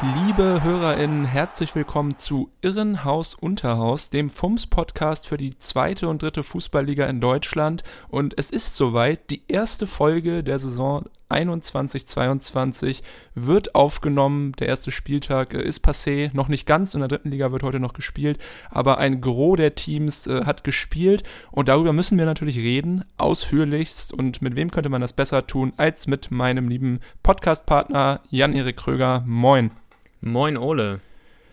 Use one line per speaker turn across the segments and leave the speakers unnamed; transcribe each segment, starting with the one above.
Liebe HörerInnen, herzlich willkommen zu Irrenhaus Unterhaus, dem FUMS-Podcast für die zweite und dritte Fußballliga in Deutschland. Und es ist soweit, die erste Folge der Saison 21-22 wird aufgenommen. Der erste Spieltag äh, ist passé, noch nicht ganz. In der dritten Liga wird heute noch gespielt, aber ein Gros der Teams äh, hat gespielt und darüber müssen wir natürlich reden, ausführlichst. Und mit wem könnte man das besser tun als mit meinem lieben Podcast-Partner Jan-Erik Kröger. Moin.
Moin Ole.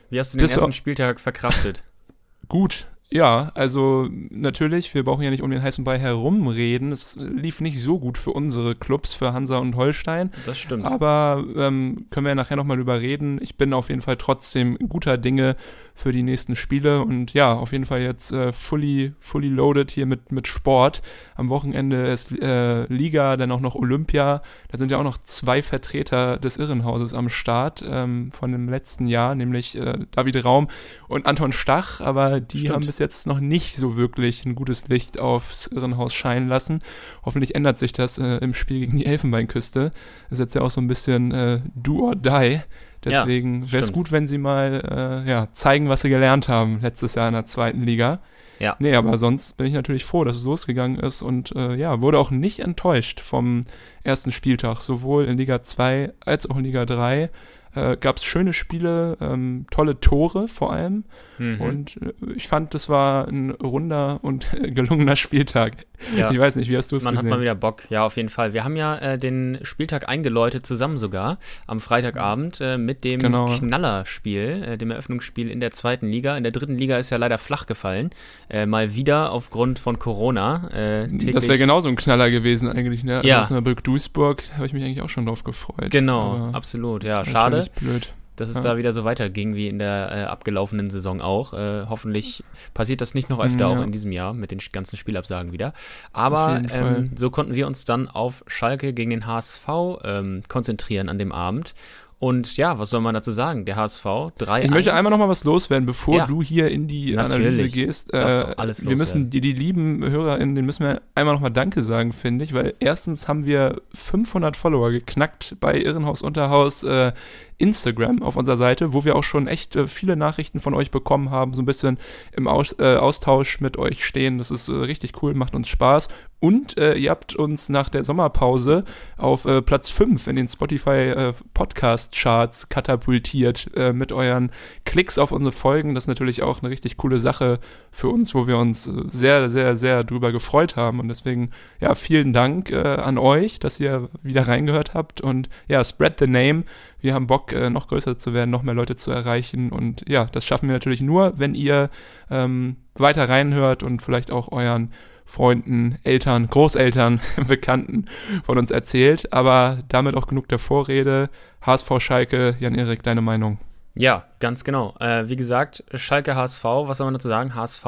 Wie hast du den
Bist
ersten Spieltag verkraftet?
Gut, ja, also natürlich, wir brauchen ja nicht um den heißen Brei herumreden. Es lief nicht so gut für unsere Clubs, für Hansa und Holstein.
Das stimmt.
Aber ähm, können wir ja nachher nochmal drüber reden. Ich bin auf jeden Fall trotzdem guter Dinge für die nächsten Spiele und ja, auf jeden Fall jetzt äh, fully, fully loaded hier mit, mit Sport. Am Wochenende ist äh, Liga, dann auch noch Olympia. Da sind ja auch noch zwei Vertreter des Irrenhauses am Start ähm, von dem letzten Jahr, nämlich äh, David Raum und Anton Stach. Aber die
Stimmt.
haben bis jetzt noch nicht so wirklich ein gutes Licht aufs Irrenhaus scheinen lassen. Hoffentlich ändert sich das äh, im Spiel gegen die Elfenbeinküste. Das ist jetzt ja auch so ein bisschen äh, do or die. Deswegen wäre es gut, wenn sie mal äh, ja, zeigen, was sie gelernt haben letztes Jahr in der zweiten Liga.
Ja.
Nee, aber sonst bin ich natürlich froh, dass es losgegangen ist und äh, ja, wurde auch nicht enttäuscht vom ersten Spieltag. Sowohl in Liga 2 als auch in Liga 3 äh, gab es schöne Spiele, ähm, tolle Tore vor allem.
Mhm.
Und äh, ich fand, das war ein runder und gelungener Spieltag.
ja.
Ich weiß nicht, wie hast du es
Man hat
gesehen?
mal wieder Bock, ja, auf jeden Fall. Wir haben ja äh, den Spieltag eingeläutet zusammen sogar am Freitagabend äh, mit dem
Genau.
Knallerspiel, äh, dem Eröffnungsspiel in der zweiten Liga. In der dritten Liga ist ja leider flach gefallen. Äh, mal wieder aufgrund von Corona.
Das wäre genauso ein Knaller gewesen eigentlich, ne? Also
Ja.
Osnabrück-Duisburg habe ich mich eigentlich auch schon drauf gefreut.
Genau, absolut. Ja, schade.
Natürlich Blöd.
dass es
Ja.
da wieder so weiterging wie in der äh, abgelaufenen Saison auch. Äh, hoffentlich passiert das nicht noch öfter
Ja.
auch in diesem Jahr mit den ganzen Spielabsagen wieder. Aber ähm, so konnten wir uns dann auf Schalke gegen den HSV ähm, konzentrieren an dem Abend. Und ja, was soll man dazu sagen? Der HSV 3
Ich möchte einmal noch mal was loswerden, bevor
Ja.
du hier in die. Analyse gehst. Äh,
alles
wir müssen die, die lieben HörerInnen, denen müssen wir einmal noch mal Danke sagen, finde ich, weil erstens haben wir 500 Follower geknackt bei Irrenhaus Unterhaus äh, Instagram auf unserer Seite, wo wir auch schon echt äh, viele Nachrichten von euch bekommen haben, so ein bisschen im Aus, äh, Austausch mit euch stehen. Das ist äh, richtig cool, macht uns Spaß. Und äh, ihr habt uns nach der Sommerpause auf äh, Platz 5 in den Spotify äh, Podcast Charts katapultiert mit euren Klicks auf unsere Folgen. Das ist natürlich auch eine richtig coole Sache für uns, wo wir uns sehr, sehr, sehr drüber gefreut haben. Und deswegen, ja, vielen Dank an euch, dass ihr wieder reingehört habt. Und ja, spread the name. Wir haben Bock, äh, noch größer zu werden, noch mehr Leute zu erreichen. Und ja, das schaffen wir natürlich nur, wenn ihr ähm, weiter reinhört und vielleicht auch euren Freunden, Eltern, Großeltern, Bekannten von uns erzählt. Aber damit auch genug der Vorrede. HSV Schalke, Jan-Erik, deine Meinung?
Ja, ganz genau. Äh, wie gesagt, Schalke HSV, was soll man dazu sagen? HSV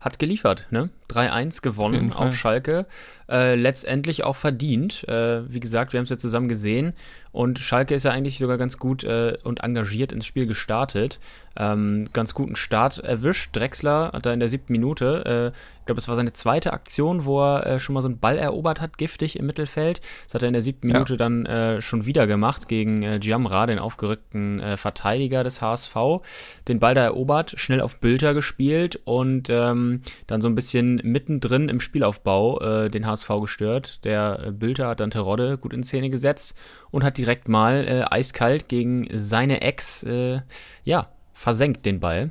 hat geliefert, ne? 3-1
Auf
gewonnen auf. Schalke. Äh, letztendlich auch verdient. Äh, wie gesagt, wir haben es ja zusammen gesehen. Und Schalke ist ja eigentlich sogar ganz gut äh, und engagiert ins Spiel gestartet. Ähm, ganz guten Start erwischt. Drexler hat da in der siebten Minute, äh, ich glaube, es war seine zweite Aktion, wo er äh, schon mal so einen Ball erobert hat, giftig im Mittelfeld. Das hat er in der siebten
Ja.
Minute dann äh, schon wieder gemacht gegen äh, Giamra, den aufgerückten Verteidiger des HSV. Den Ball da erobert, schnell auf Bülter gespielt und ähm, dann so ein bisschen mittendrin im Spielaufbau äh, den HSV gestört. Der äh, Bülter hat dann Terodde gut in Szene gesetzt und hat direkt mal äh, eiskalt gegen seine Ex, äh, ja, versenkt den Ball.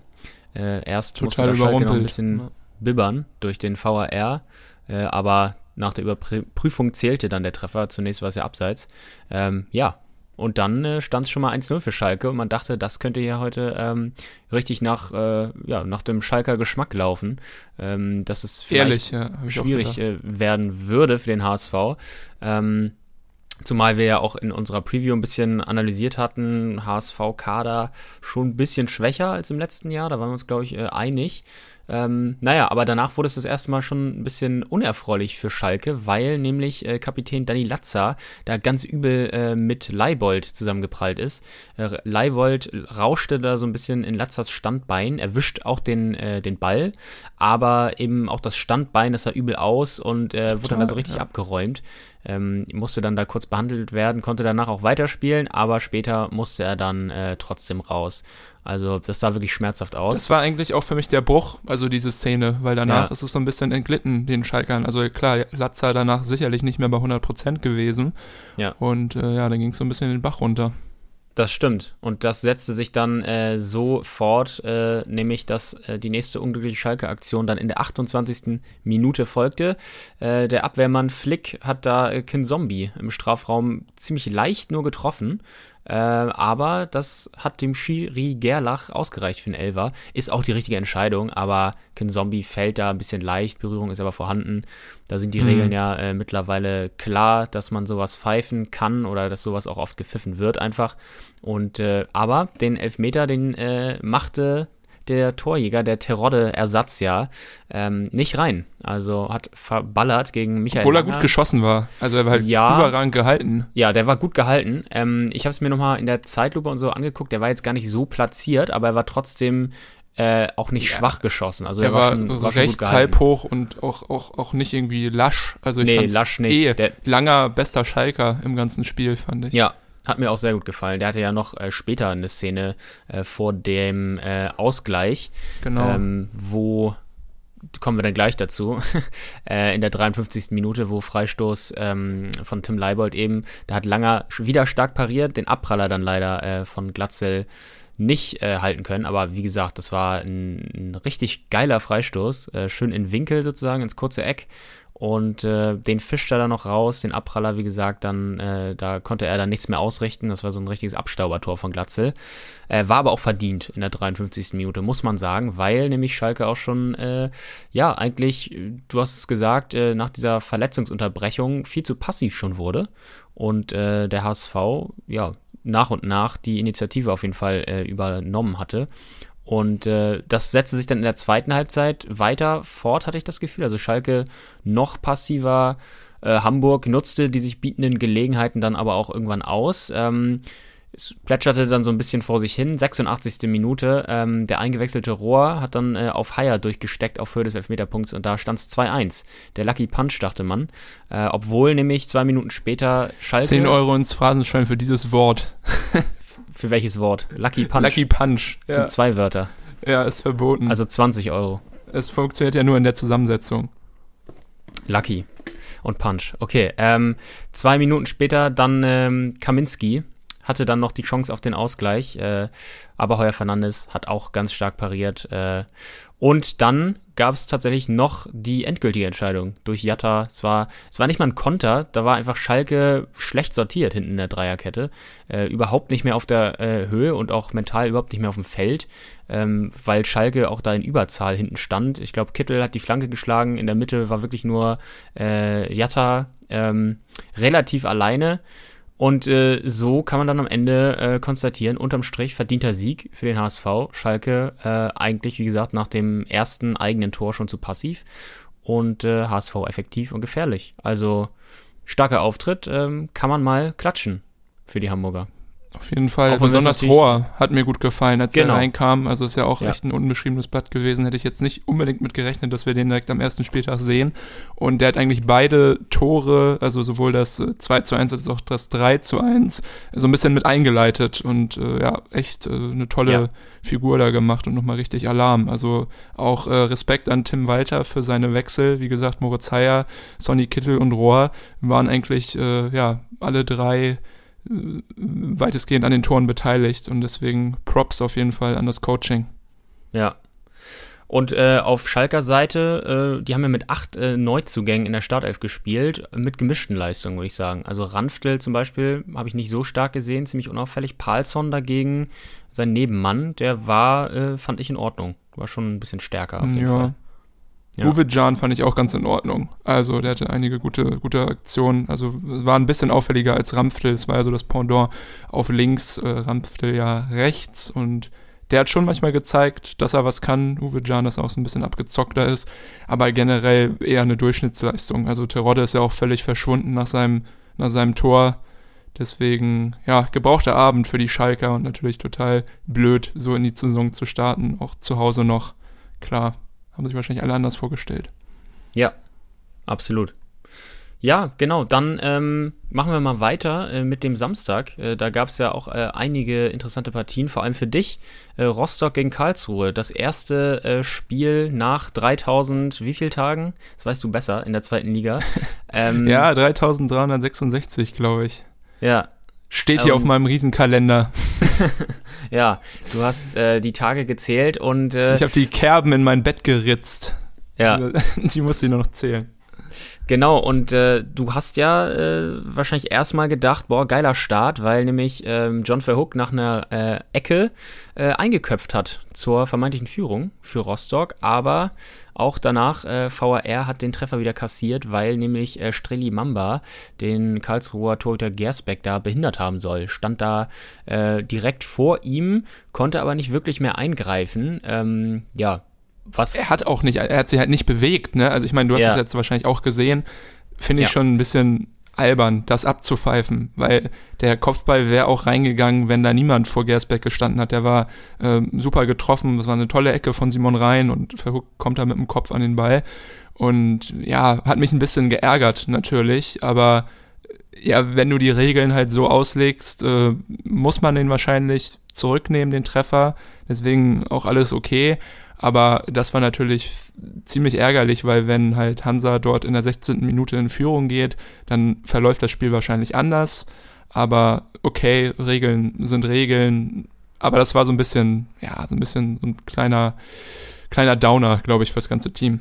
Äh, erst musste
Total
der Schalke noch ein bisschen
Ja.
bibbern durch den VAR, äh, aber nach der Überprüfung zählte dann der Treffer. Zunächst war es ja abseits. Ähm, ja, und dann äh, stand es schon mal 1-0 für Schalke und man dachte, das könnte hier heute ähm, richtig nach, äh, ja, nach dem Schalker Geschmack laufen. Ähm, dass es vielleicht
Ehrlich, ja.
schwierig äh, werden würde für den HSV. Ähm, Zumal wir ja auch in unserer Preview ein bisschen analysiert hatten, HSV-Kader schon ein bisschen schwächer als im letzten Jahr, da waren wir uns, glaube ich, äh, einig. Ähm, naja, aber danach wurde es das erste Mal schon ein bisschen unerfreulich für Schalke, weil nämlich äh, Kapitän Danny Latza da ganz übel äh, mit Leibold zusammengeprallt ist. Äh, Leibold rauschte da so ein bisschen in Latzas Standbein, erwischt auch den, äh, den Ball, aber eben auch das Standbein, das sah übel aus und äh, wurde dann da so richtig ja. abgeräumt. Ähm, musste dann da kurz behandelt werden, konnte danach auch weiterspielen, aber später musste er dann äh, trotzdem raus. Also das sah wirklich schmerzhaft aus.
Das war eigentlich auch für mich der Bruch, also diese Szene, weil danach ja. ist es so ein bisschen entglitten, den Schalkern. Also klar, Latza danach sicherlich nicht mehr bei 100% gewesen.
Ja.
Und äh, ja, dann ging es so ein bisschen den Bach runter.
Das stimmt. Und das setzte sich dann äh, so fort, äh, nämlich dass äh, die nächste unglückliche Schalke-Aktion dann in der 28. Minute folgte. Äh, der Abwehrmann Flick hat da äh, Kin Zombie im Strafraum ziemlich leicht nur getroffen. Äh, aber das hat dem Schiri Gerlach ausgereicht für den Elver. Ist auch die richtige Entscheidung, aber Ken Zombie fällt da ein bisschen leicht, Berührung ist aber vorhanden. Da sind die mhm. Regeln ja äh, mittlerweile klar, dass man sowas pfeifen kann oder dass sowas auch oft gepfiffen wird einfach. Und äh, aber den Elfmeter, den äh, machte der Torjäger, der Terodde-Ersatz ja, ähm, nicht rein. Also hat verballert gegen Michael.
Obwohl er gut geschossen war. Also er war halt ja, überragend gehalten.
Ja, der war gut gehalten. Ähm, ich habe es mir nochmal in der Zeitlupe und so angeguckt. Der war jetzt gar nicht so platziert, aber er war trotzdem äh, auch nicht ja. schwach geschossen. Also
er, er war, schon, so war rechts halb hoch und auch, auch, auch nicht irgendwie lasch. Also ich
nee, lasch nicht.
Eh der, langer bester Schalker im ganzen Spiel, fand ich.
Ja, hat mir auch sehr gut gefallen. Der hatte ja noch äh, später eine Szene äh, vor dem äh, Ausgleich,
genau.
ähm, wo kommen wir dann gleich dazu, äh, in der 53. Minute, wo Freistoß ähm, von Tim Leibold eben, da hat Langer wieder stark pariert, den Abpraller dann leider äh, von Glatzel nicht äh, halten können. Aber wie gesagt, das war ein, ein richtig geiler Freistoß. Äh, schön in Winkel sozusagen, ins kurze Eck. Und äh, den fischt er dann noch raus, den Abpraller, wie gesagt, dann, äh, da konnte er dann nichts mehr ausrichten. Das war so ein richtiges Abstaubertor von Glatzel. Äh, war aber auch verdient in der 53. Minute, muss man sagen, weil nämlich Schalke auch schon, äh, ja, eigentlich, du hast es gesagt, äh, nach dieser Verletzungsunterbrechung viel zu passiv schon wurde. Und äh, der HSV, ja, nach und nach die Initiative auf jeden Fall äh, übernommen hatte. Und äh, das setzte sich dann in der zweiten Halbzeit weiter fort, hatte ich das Gefühl. Also Schalke noch passiver. Äh, Hamburg nutzte die sich bietenden Gelegenheiten dann aber auch irgendwann aus. Ähm, es plätscherte dann so ein bisschen vor sich hin. 86. Minute. Ähm, der eingewechselte Rohr hat dann äh, auf Haier durchgesteckt auf Höhe des Elfmeterpunkts und da stand es 2-1. Der Lucky Punch, dachte man. Äh, obwohl nämlich zwei Minuten später Schalke.
10 Euro ins Phrasenschwein für dieses Wort.
Für welches Wort? Lucky Punch.
Lucky Punch.
Das ja. sind zwei Wörter.
Ja, ist verboten.
Also 20 Euro.
Es funktioniert ja nur in der Zusammensetzung.
Lucky und Punch. Okay, ähm, zwei Minuten später dann ähm, Kaminski hatte dann noch die Chance auf den Ausgleich, äh, aber Heuer Fernandes hat auch ganz stark pariert. Äh, und dann gab es tatsächlich noch die endgültige Entscheidung durch Jatta. Es war, es war nicht mal ein Konter, da war einfach Schalke schlecht sortiert hinten in der Dreierkette. Äh, überhaupt nicht mehr auf der äh, Höhe und auch mental überhaupt nicht mehr auf dem Feld, ähm, weil Schalke auch da in Überzahl hinten stand. Ich glaube, Kittel hat die Flanke geschlagen, in der Mitte war wirklich nur äh, Jatta ähm, relativ alleine. Und äh, so kann man dann am Ende äh, konstatieren, unterm Strich verdienter Sieg für den HSV. Schalke äh, eigentlich, wie gesagt, nach dem ersten eigenen Tor schon zu passiv und äh, HSV effektiv und gefährlich. Also starker Auftritt, ähm, kann man mal klatschen für die Hamburger.
Auf jeden Fall. Besonders Rohr hat mir gut gefallen, als genau. er reinkam. Also ist ja auch ja. echt ein unbeschriebenes Blatt gewesen. Hätte ich jetzt nicht unbedingt mit gerechnet, dass wir den direkt am ersten Spieltag sehen. Und der hat eigentlich beide Tore, also sowohl das 2 äh, zu 1 als auch das 3 zu 1, so ein bisschen mit eingeleitet. Und äh, ja, echt äh, eine tolle ja. Figur da gemacht und nochmal richtig Alarm. Also auch äh, Respekt an Tim Walter für seine Wechsel. Wie gesagt, Moritz Heyer, Sonny Kittel und Rohr waren eigentlich äh, ja alle drei weitestgehend an den Toren beteiligt und deswegen Props auf jeden Fall an das Coaching.
Ja. Und äh, auf Schalker Seite, äh, die haben ja mit acht äh, Neuzugängen in der Startelf gespielt, mit gemischten Leistungen, würde ich sagen. Also Ranftel zum Beispiel habe ich nicht so stark gesehen, ziemlich unauffällig. Palsson dagegen, sein Nebenmann, der war, äh, fand ich in Ordnung. War schon ein bisschen stärker auf jeden
ja.
Fall.
Ja. Uwe Jan fand ich auch ganz in Ordnung. Also der hatte einige gute, gute Aktionen. Also war ein bisschen auffälliger als Ramftel. Es war ja so das Pendant auf links, äh, Ramftel ja rechts. Und der hat schon manchmal gezeigt, dass er was kann. Uwe Jan, dass er auch so ein bisschen abgezockter ist. Aber generell eher eine Durchschnittsleistung. Also Terodde ist ja auch völlig verschwunden nach seinem, nach seinem Tor. Deswegen, ja, gebrauchter Abend für die Schalker und natürlich total blöd, so in die Saison zu starten. Auch zu Hause noch. Klar, haben sich wahrscheinlich alle anders vorgestellt.
Ja, absolut. Ja, genau. Dann ähm, machen wir mal weiter äh, mit dem Samstag. Äh, da gab es ja auch äh, einige interessante Partien, vor allem für dich. Äh, Rostock gegen Karlsruhe. Das erste äh, Spiel nach 3000, wie viel Tagen? Das weißt du besser in der zweiten Liga.
Ähm, ja, 3366, glaube ich.
Ja.
Steht hier ähm, auf meinem Riesenkalender.
ja, du hast äh, die Tage gezählt und.
ich habe die Kerben in mein Bett geritzt.
Ja.
Die musste ich nur noch zählen.
Genau, und äh, du hast ja äh, wahrscheinlich erstmal gedacht, boah, geiler Start, weil nämlich ähm, John Verhook nach einer äh, Ecke äh, eingeköpft hat zur vermeintlichen Führung für Rostock, aber auch danach äh, VAR hat den Treffer wieder kassiert, weil nämlich äh, Streli Mamba den Karlsruher Torhüter Gersbeck da behindert haben soll. Stand da äh, direkt vor ihm, konnte aber nicht wirklich mehr eingreifen. Ähm, ja, was.
Er hat auch nicht, er hat sich halt nicht bewegt, ne? Also ich meine, du hast es jetzt wahrscheinlich auch gesehen. Finde ich ja. schon ein bisschen albern, das abzupfeifen, weil der Kopfball wäre auch reingegangen, wenn da niemand vor Gersbeck gestanden hat. Der war äh, super getroffen, das war eine tolle Ecke von Simon Rhein und Verhook kommt da mit dem Kopf an den Ball. Und ja, hat mich ein bisschen geärgert natürlich, aber ja, wenn du die Regeln halt so auslegst, äh, muss man den wahrscheinlich zurücknehmen, den Treffer. Deswegen auch alles okay. Aber das war natürlich ziemlich ärgerlich, weil wenn halt Hansa dort in der 16. Minute in Führung geht, dann verläuft das Spiel wahrscheinlich anders. Aber okay, Regeln sind Regeln. Aber das war so ein bisschen, ja, so ein bisschen so ein kleiner, kleiner Downer, glaube ich, fürs ganze Team.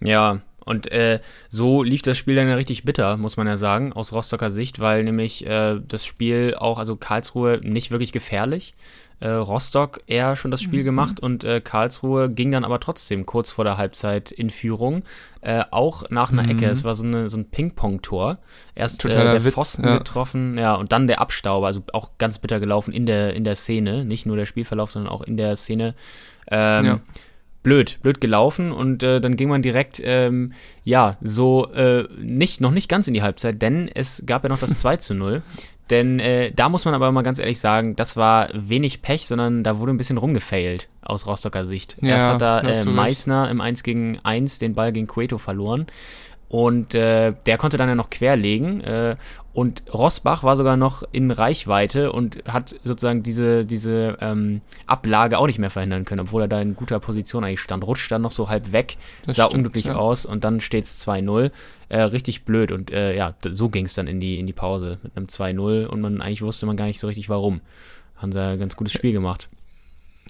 Ja, und äh, so lief das Spiel dann ja richtig bitter, muss man ja sagen, aus Rostocker Sicht, weil nämlich äh, das Spiel auch, also Karlsruhe nicht wirklich gefährlich äh, Rostock eher schon das Spiel mhm. gemacht und äh, Karlsruhe ging dann aber trotzdem kurz vor der Halbzeit in Führung. Äh, auch nach einer mhm. Ecke. Es war so, eine, so ein Ping-Pong-Tor. Erst äh, der Witz, Pfosten ja. getroffen, ja, und dann der Abstauber. Also auch ganz bitter gelaufen in der, in der Szene. Nicht nur der Spielverlauf, sondern auch in der Szene. Ähm, ja blöd, blöd gelaufen und äh, dann ging man direkt, ähm, ja, so äh, nicht, noch nicht ganz in die Halbzeit, denn es gab ja noch das 2 zu 0. Denn äh, da muss man aber mal ganz ehrlich sagen, das war wenig Pech, sondern da wurde ein bisschen rumgefailt aus Rostocker Sicht. Ja, Erst hat da äh, Meißner im 1 gegen 1 den Ball gegen Cueto verloren. Und äh, der konnte dann ja noch querlegen. Äh, und Rosbach war sogar noch in Reichweite und hat sozusagen diese, diese ähm, Ablage auch nicht mehr verhindern können, obwohl er da in guter Position eigentlich stand. Rutscht dann noch so halb weg, das sah stimmt, unglücklich ja. aus und dann steht es 2-0. Äh, richtig blöd. Und äh, ja, so ging es dann in die, in die Pause mit einem 2-0 und man eigentlich wusste man gar nicht so richtig warum. Haben sie ein ganz gutes Spiel gemacht.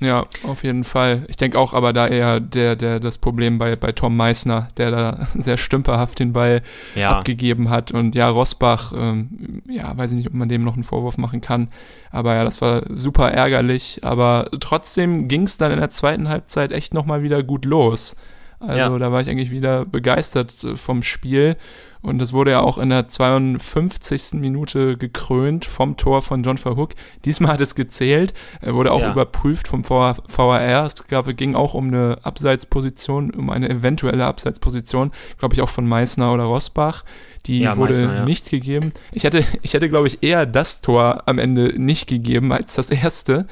Ja, auf jeden Fall. Ich denke auch aber da eher der, der das Problem bei, bei Tom Meissner, der da sehr stümperhaft den Ball ja. abgegeben hat. Und ja, Rosbach, ähm, ja, weiß ich nicht, ob man dem noch einen Vorwurf machen kann. Aber ja, das war super ärgerlich. Aber trotzdem ging es dann in der zweiten Halbzeit echt nochmal wieder gut los. Also ja. da war ich eigentlich wieder begeistert äh, vom Spiel. Und das wurde ja auch in der 52. Minute gekrönt vom Tor von John Verhook. Diesmal hat es gezählt, er wurde auch ja. überprüft vom VAR. Es gab, ging auch um eine Abseitsposition, um eine eventuelle Abseitsposition, glaube ich auch von Meißner oder Rosbach. Die ja, wurde Meißner, ja. nicht gegeben. Ich hätte, ich hätte, glaube ich, eher das Tor am Ende nicht gegeben als das erste.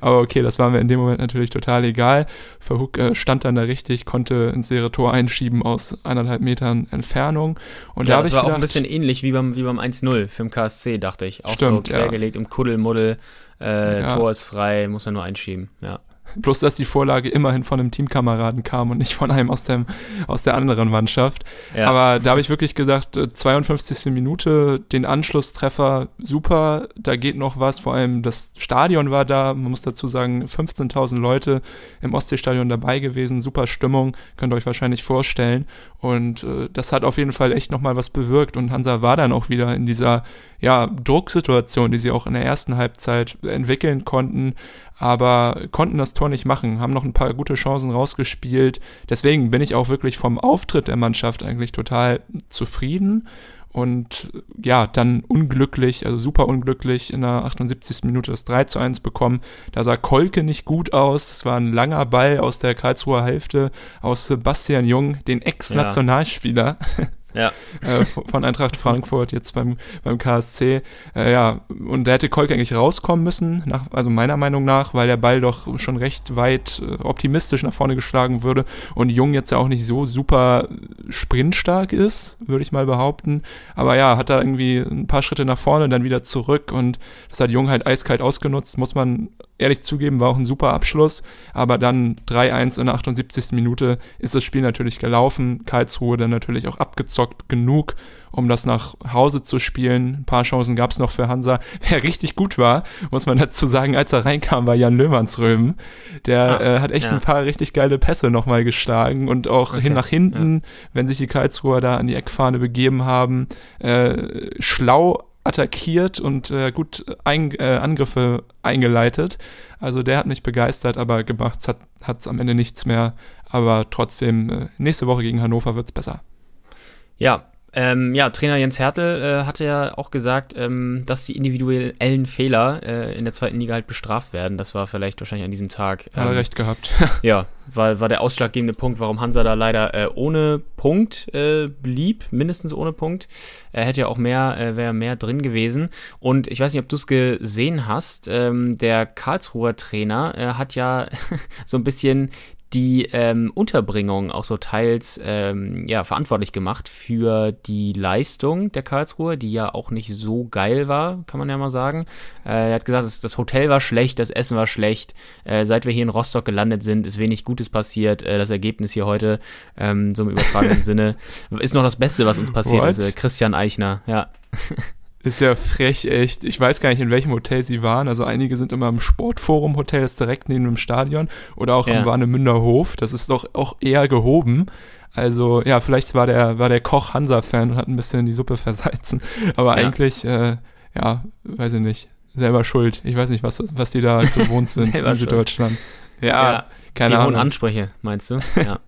Aber okay, das war mir in dem Moment natürlich total egal. Verhook äh, stand dann da richtig, konnte ins leere Tor einschieben aus eineinhalb Metern Entfernung.
Und ja, da das war gedacht, auch ein bisschen ähnlich wie beim, wie beim 1-0 für den KSC, dachte ich. Auch stimmt, so quergelegt ja. im Kuddelmuddel. Äh, ja. Tor ist frei, muss er nur einschieben. Ja.
Bloß, dass die Vorlage immerhin von einem Teamkameraden kam und nicht von einem aus, dem, aus der anderen Mannschaft. Ja. Aber da habe ich wirklich gesagt, 52. Äh, Minute, den Anschlusstreffer, super, da geht noch was. Vor allem das Stadion war da, man muss dazu sagen, 15.000 Leute im Ostseestadion dabei gewesen, super Stimmung, könnt ihr euch wahrscheinlich vorstellen. Und äh, das hat auf jeden Fall echt nochmal was bewirkt. Und Hansa war dann auch wieder in dieser ja, Drucksituation, die sie auch in der ersten Halbzeit entwickeln konnten. Aber konnten das Tor nicht machen, haben noch ein paar gute Chancen rausgespielt. Deswegen bin ich auch wirklich vom Auftritt der Mannschaft eigentlich total zufrieden und ja, dann unglücklich, also super unglücklich in der 78. Minute das 3 zu 1 bekommen. Da sah Kolke nicht gut aus. Es war ein langer Ball aus der Karlsruher Hälfte aus Sebastian Jung, den Ex-Nationalspieler. Ja.
ja.
äh, von Eintracht Frankfurt jetzt beim, beim KSC. Äh, ja, und da hätte Kolk eigentlich rauskommen müssen, nach, also meiner Meinung nach, weil der Ball doch schon recht weit äh, optimistisch nach vorne geschlagen würde und Jung jetzt ja auch nicht so super sprintstark ist, würde ich mal behaupten. Aber ja, hat da irgendwie ein paar Schritte nach vorne, dann wieder zurück und das hat Jung halt eiskalt ausgenutzt, muss man ehrlich zugeben, war auch ein super Abschluss. Aber dann 3-1 in der 78. Minute ist das Spiel natürlich gelaufen. Karlsruhe dann natürlich auch abgezockt genug, um das nach Hause zu spielen. Ein paar Chancen gab es noch für Hansa. Wer richtig gut war, muss man dazu sagen, als er reinkam, war Jan Löhmannsröben. Der Ach, äh, hat echt ja. ein paar richtig geile Pässe nochmal geschlagen und auch okay. hin nach hinten, ja. wenn sich die Karlsruher da an die Eckfahne begeben haben, äh, schlau attackiert und äh, gut ein, äh, Angriffe eingeleitet. Also der hat mich begeistert, aber gemacht hat es am Ende nichts mehr. Aber trotzdem, äh, nächste Woche gegen Hannover wird es besser.
Ja, ähm, ja, Trainer Jens Hertel äh, hatte ja auch gesagt, ähm, dass die individuellen Fehler äh, in der zweiten Liga halt bestraft werden. Das war vielleicht wahrscheinlich an diesem Tag.
Ähm, Hat er ähm, recht gehabt.
ja, war, war der ausschlaggebende Punkt, warum Hansa da leider äh, ohne Punkt äh, blieb, mindestens ohne Punkt. Er hätte ja auch mehr, äh, wäre mehr drin gewesen. Und ich weiß nicht, ob du es gesehen hast, ähm, der Karlsruher Trainer äh, hat ja so ein bisschen die ähm, Unterbringung auch so teils ähm, ja, verantwortlich gemacht für die Leistung der Karlsruhe, die ja auch nicht so geil war, kann man ja mal sagen. Äh, er hat gesagt, das, das, Hotel war schlecht, das Essen war schlecht. Äh, seit wir hier in Rostock gelandet sind, ist wenig Gutes passiert. Äh, das Ergebnis hier heute, ähm, so im übertragenen Sinne, ist noch das Beste, was uns passiert ist. Äh, Christian Eichner, ja.
Ist ja frech, echt. Ich weiß gar nicht, in welchem Hotel sie waren. Also einige sind immer im Sportforum-Hotel, das ist direkt neben dem Stadion. Oder auch ja. im Warnemünder Hof. Das ist doch auch eher gehoben. Also ja, vielleicht war der, war der Koch Hansa-Fan und hat ein bisschen die Suppe versalzen. Aber ja. eigentlich, äh, ja, weiß ich nicht. Selber schuld. Ich weiß nicht, was, was die da gewohnt sind in Süddeutschland.
Ja, ja, keine die Ahnung. Die hohen Ansprüche, meinst du?
Ja.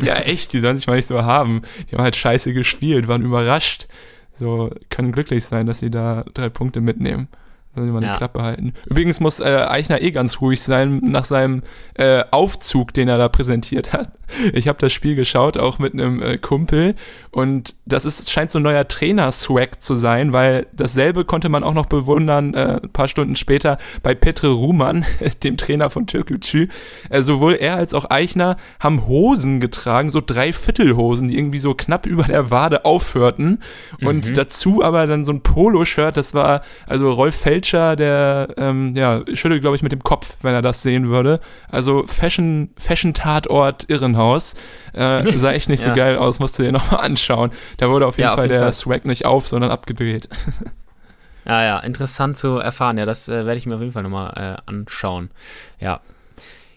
ja, echt, die sollen sich mal nicht so haben. Die haben halt scheiße gespielt, waren überrascht so können glücklich sein, dass sie da drei Punkte mitnehmen. Sollen sie mal ja. die Klappe halten. Übrigens muss äh, Eichner eh ganz ruhig sein nach seinem äh, Aufzug, den er da präsentiert hat. Ich habe das Spiel geschaut, auch mit einem äh, Kumpel. Und das ist, scheint so ein neuer Trainer-Swag zu sein, weil dasselbe konnte man auch noch bewundern, äh, ein paar Stunden später bei Petre Ruhmann, dem Trainer von Türkgücü. Äh, sowohl er als auch Eichner haben Hosen getragen, so Dreiviertelhosen, die irgendwie so knapp über der Wade aufhörten. Und mhm. dazu aber dann so ein Poloshirt, das war, also Rolf Felscher, der, ähm, ja, schüttelt, glaube ich, mit dem Kopf, wenn er das sehen würde. Also Fashion, Fashion-Tatort Irrenhaus. Äh, sah echt nicht ja. so geil aus, musst du dir nochmal anschauen. Da wurde auf jeden ja, Fall jeden der Fall. Swag nicht auf, sondern abgedreht.
Ja, ja, interessant zu erfahren. Ja, das äh, werde ich mir auf jeden Fall nochmal äh, anschauen. Ja.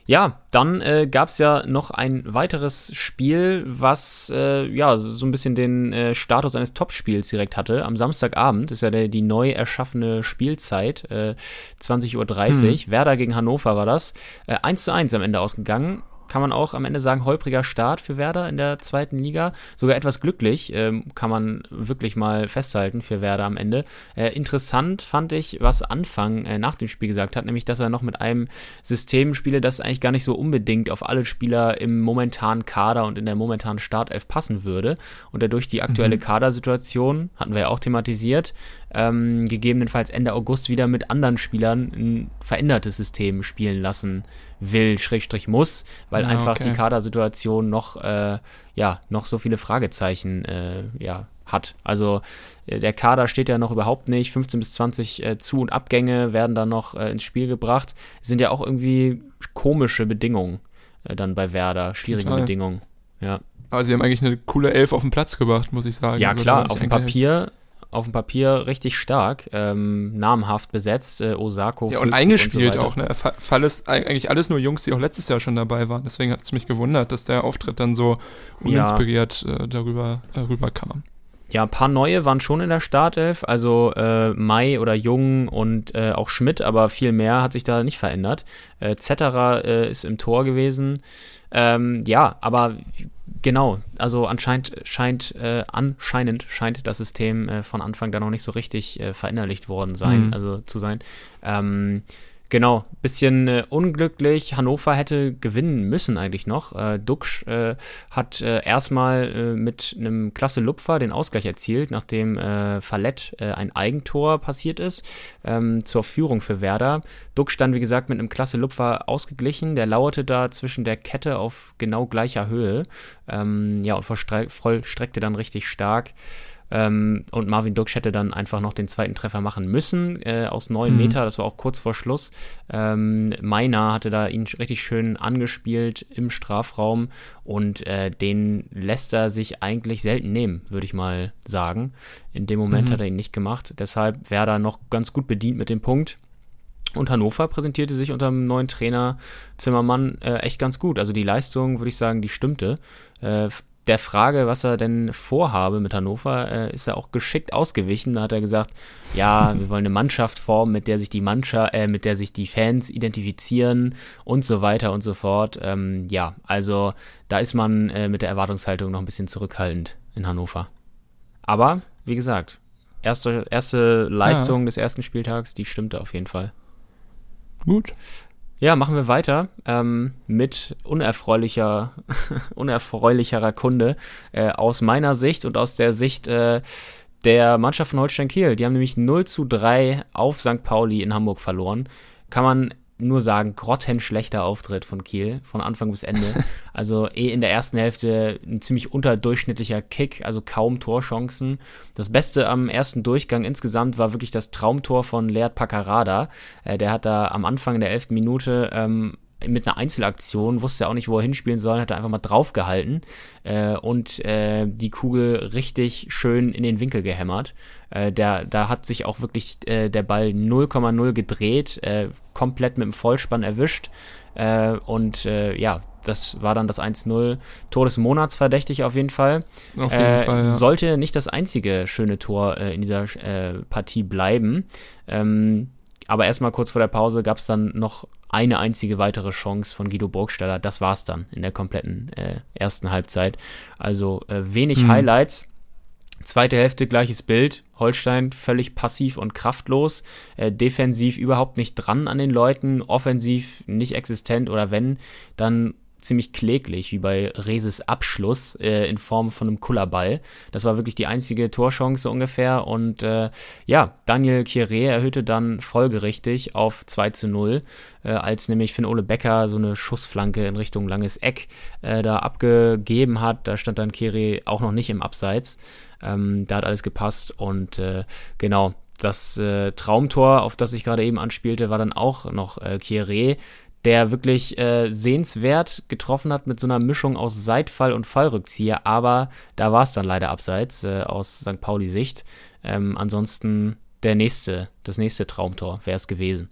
Ja, dann äh, gab es ja noch ein weiteres Spiel, was äh, ja so ein bisschen den äh, Status eines Topspiels direkt hatte. Am Samstagabend ist ja der, die neu erschaffene Spielzeit, äh, 20.30 Uhr. Hm. Werder gegen Hannover war das. Äh, 1 zu 1 am Ende ausgegangen kann man auch am Ende sagen, holpriger Start für Werder in der zweiten Liga. Sogar etwas glücklich, ähm, kann man wirklich mal festhalten für Werder am Ende. Äh, interessant fand ich, was Anfang äh, nach dem Spiel gesagt hat, nämlich, dass er noch mit einem System spiele, das eigentlich gar nicht so unbedingt auf alle Spieler im momentanen Kader und in der momentanen Startelf passen würde. Und dadurch die aktuelle mhm. Kadersituation, hatten wir ja auch thematisiert, ähm, gegebenenfalls Ende August wieder mit anderen Spielern ein verändertes System spielen lassen will, Schrägstrich muss, weil ja, einfach okay. die Kadersituation noch, äh, ja, noch so viele Fragezeichen, äh, ja, hat. Also äh, der Kader steht ja noch überhaupt nicht. 15 bis 20 äh, Zu- und Abgänge werden dann noch äh, ins Spiel gebracht. Sind ja auch irgendwie komische Bedingungen äh, dann bei Werder, schwierige Total. Bedingungen. Ja.
Aber sie haben eigentlich eine coole Elf auf den Platz gebracht, muss ich sagen.
Ja, also, klar, auf dem Papier auf dem Papier richtig stark, ähm, namhaft besetzt, äh, Osako.
Ja, und eingespielt und so auch, ne? Fall ist eigentlich alles nur Jungs, die auch letztes Jahr schon dabei waren. Deswegen hat es mich gewundert, dass der Auftritt dann so uninspiriert ja. äh, darüber äh, rüberkam.
Ja, ein paar neue waren schon in der Startelf, also äh, Mai oder Jung und äh, auch Schmidt, aber viel mehr hat sich da nicht verändert. Äh, Zetterer äh, ist im Tor gewesen. Ähm, ja, aber genau, also anscheinend scheint, äh, anscheinend scheint das System äh, von Anfang da noch nicht so richtig äh, verinnerlicht worden sein,
Mhm.
also zu sein. Ähm, Genau, bisschen äh, unglücklich. Hannover hätte gewinnen müssen eigentlich noch. Äh, Duxch äh, hat äh, erstmal äh, mit einem klasse Lupfer den Ausgleich erzielt, nachdem äh, Fallett äh, ein Eigentor passiert ist ähm, zur Führung für Werder. Duxch dann, wie gesagt, mit einem klasse Lupfer ausgeglichen. Der lauerte da zwischen der Kette auf genau gleicher Höhe. Ähm, ja, und vollstre- vollstreckte dann richtig stark. Ähm, und Marvin Duxch hätte dann einfach noch den zweiten Treffer machen müssen äh, aus neun
Mhm.
Meter. Das war auch kurz vor Schluss. Ähm, Meiner hatte da ihn richtig schön angespielt im Strafraum und äh, den lässt er sich eigentlich selten nehmen, würde ich mal sagen. In dem Moment
Mhm.
hat er ihn nicht gemacht. Deshalb wäre er noch ganz gut bedient mit dem Punkt. Und Hannover präsentierte sich unter dem neuen Trainer Zimmermann äh, echt ganz gut. Also die Leistung, würde ich sagen, die stimmte. Äh, der Frage, was er denn vorhabe mit Hannover, äh, ist er auch geschickt ausgewichen. Da hat er gesagt, ja, wir wollen eine Mannschaft formen, mit der sich die Mannschaft, äh, mit der sich die Fans identifizieren und so weiter und so fort. Ähm, ja, also da ist man äh, mit der Erwartungshaltung noch ein bisschen zurückhaltend in Hannover. Aber, wie gesagt, erste, erste Leistung des ersten Spieltags, die stimmte auf jeden Fall.
Gut.
Ja, machen wir weiter ähm, mit unerfreulicher, unerfreulicherer Kunde äh, aus meiner Sicht und aus der Sicht äh, der Mannschaft von Holstein Kiel. Die haben nämlich 0 zu 3 auf St. Pauli in Hamburg verloren. Kann man nur sagen, grottenschlechter Auftritt von Kiel von Anfang bis Ende. Also eh in der ersten Hälfte ein ziemlich unterdurchschnittlicher Kick, also kaum Torchancen. Das Beste am ersten Durchgang insgesamt war wirklich das Traumtor von Leert Paccarada. Äh, der hat da am Anfang in der elften Minute ähm, mit einer Einzelaktion, wusste auch nicht, wo er hinspielen soll, hat er einfach mal draufgehalten äh, und äh, die Kugel richtig schön in den Winkel gehämmert. Äh, der, da hat sich auch wirklich äh, der Ball 0,0 gedreht, äh, komplett mit dem Vollspann erwischt. Äh, und äh, ja, das war dann das 1-0. Tor des Monats verdächtig auf jeden Fall.
Auf jeden
Äh,
Fall. Ja.
Sollte nicht das einzige schöne Tor äh, in dieser äh, Partie bleiben. Ähm, aber erstmal kurz vor der Pause gab es dann noch eine einzige weitere Chance von Guido Burgstaller. Das war's dann in der kompletten äh, ersten Halbzeit. Also äh, wenig
Mhm.
Highlights. Zweite Hälfte gleiches Bild. Holstein völlig passiv und kraftlos. Äh, defensiv überhaupt nicht dran an den Leuten. Offensiv nicht existent oder wenn, dann ziemlich kläglich, wie bei Reses Abschluss äh, in Form von einem Kullerball. Das war wirklich die einzige Torchance ungefähr. Und äh, ja, Daniel Chiré erhöhte dann folgerichtig auf 2 zu 0, äh, als nämlich Finn Ole Becker so eine Schussflanke in Richtung langes Eck äh, da abgegeben hat. Da stand dann Chiré auch noch nicht im Abseits. Ähm, da hat alles gepasst und äh, genau. Das äh, Traumtor, auf das ich gerade eben anspielte, war dann auch noch äh, Chiré, der wirklich äh, sehenswert getroffen hat mit so einer Mischung aus Seitfall und Fallrückzieher, aber da war es dann leider abseits äh, aus St. Pauli-Sicht. Ähm, ansonsten der nächste, das nächste Traumtor wäre es gewesen.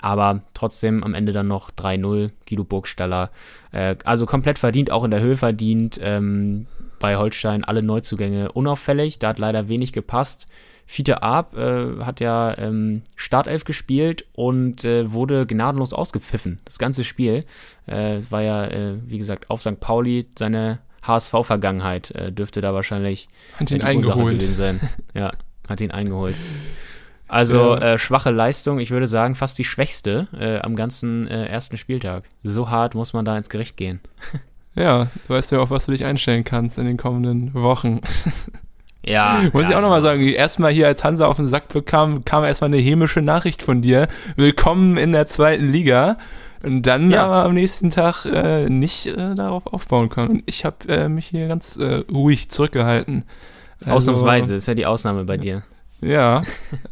Aber trotzdem am Ende dann noch 3-0, Guido Burgstaller. Äh, also komplett verdient, auch in der Höhe verdient. Ähm, bei Holstein alle Neuzugänge unauffällig, da hat leider wenig gepasst. Fiete Arp äh, hat ja ähm, Startelf gespielt und äh, wurde gnadenlos ausgepfiffen. Das ganze Spiel. Äh, es war ja, äh, wie gesagt, auf St. Pauli. Seine HSV-Vergangenheit äh, dürfte da wahrscheinlich
Hat ihn eingeholt.
gewesen sein. Ja, hat ihn eingeholt. Also äh, schwache Leistung, ich würde sagen fast die schwächste äh, am ganzen äh, ersten Spieltag. So hart muss man da ins Gericht gehen.
Ja, du weißt ja auch, was du dich einstellen kannst in den kommenden Wochen.
Ja.
Muss
ja,
ich auch nochmal sagen, erstmal hier als Hansa auf den Sack bekam, kam erstmal eine hämische Nachricht von dir. Willkommen in der zweiten Liga. Und dann
Ja.
aber am nächsten Tag äh, nicht äh, darauf aufbauen können. Und ich habe äh, mich hier ganz äh, ruhig zurückgehalten. Also,
Ausnahmsweise, ist ja die Ausnahme bei dir.
Ja,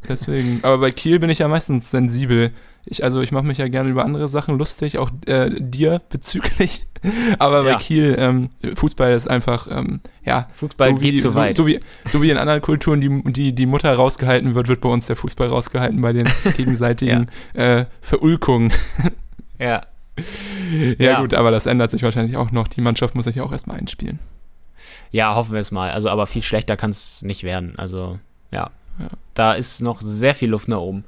deswegen. Aber bei Kiel bin ich ja meistens sensibel. Ich, also ich mache mich ja gerne über andere Sachen lustig, auch äh, dir bezüglich. Aber
Ja.
bei Kiel, ähm, Fußball ist einfach, ähm, ja,
Fußball
so wie,
geht zu
so,
weit.
So wie, so wie in anderen Kulturen die, die, die Mutter rausgehalten wird, wird bei uns der Fußball rausgehalten bei den gegenseitigen äh, Verulkungen.
ja.
Ja,
Ja.
gut, aber das ändert sich wahrscheinlich auch noch. Die Mannschaft muss sich ja auch erstmal einspielen.
Ja, hoffen wir es mal. Also, aber viel schlechter kann es nicht werden. Also, ja. ja. Da ist noch sehr viel Luft nach oben.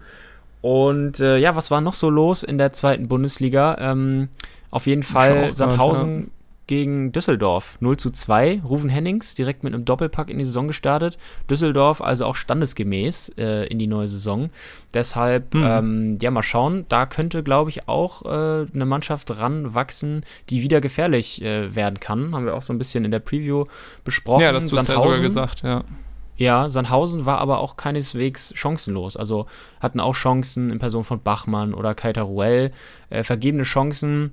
Und äh, ja, was war noch so los in der zweiten Bundesliga? Ähm, auf jeden Fall Sandhausen ja. gegen Düsseldorf. 0 zu 2. Rufen Hennings direkt mit einem Doppelpack in die Saison gestartet. Düsseldorf also auch standesgemäß äh, in die neue Saison. Deshalb, mhm. ähm, ja, mal schauen. Da könnte, glaube ich, auch äh, eine Mannschaft ranwachsen, die wieder gefährlich äh, werden kann. Haben wir auch so ein bisschen in der Preview besprochen.
Ja, das hast du ja sogar gesagt, ja.
Ja, Sandhausen war aber auch keineswegs chancenlos. Also hatten auch Chancen in Person von Bachmann oder Kaita Ruel. Äh, vergebene Chancen.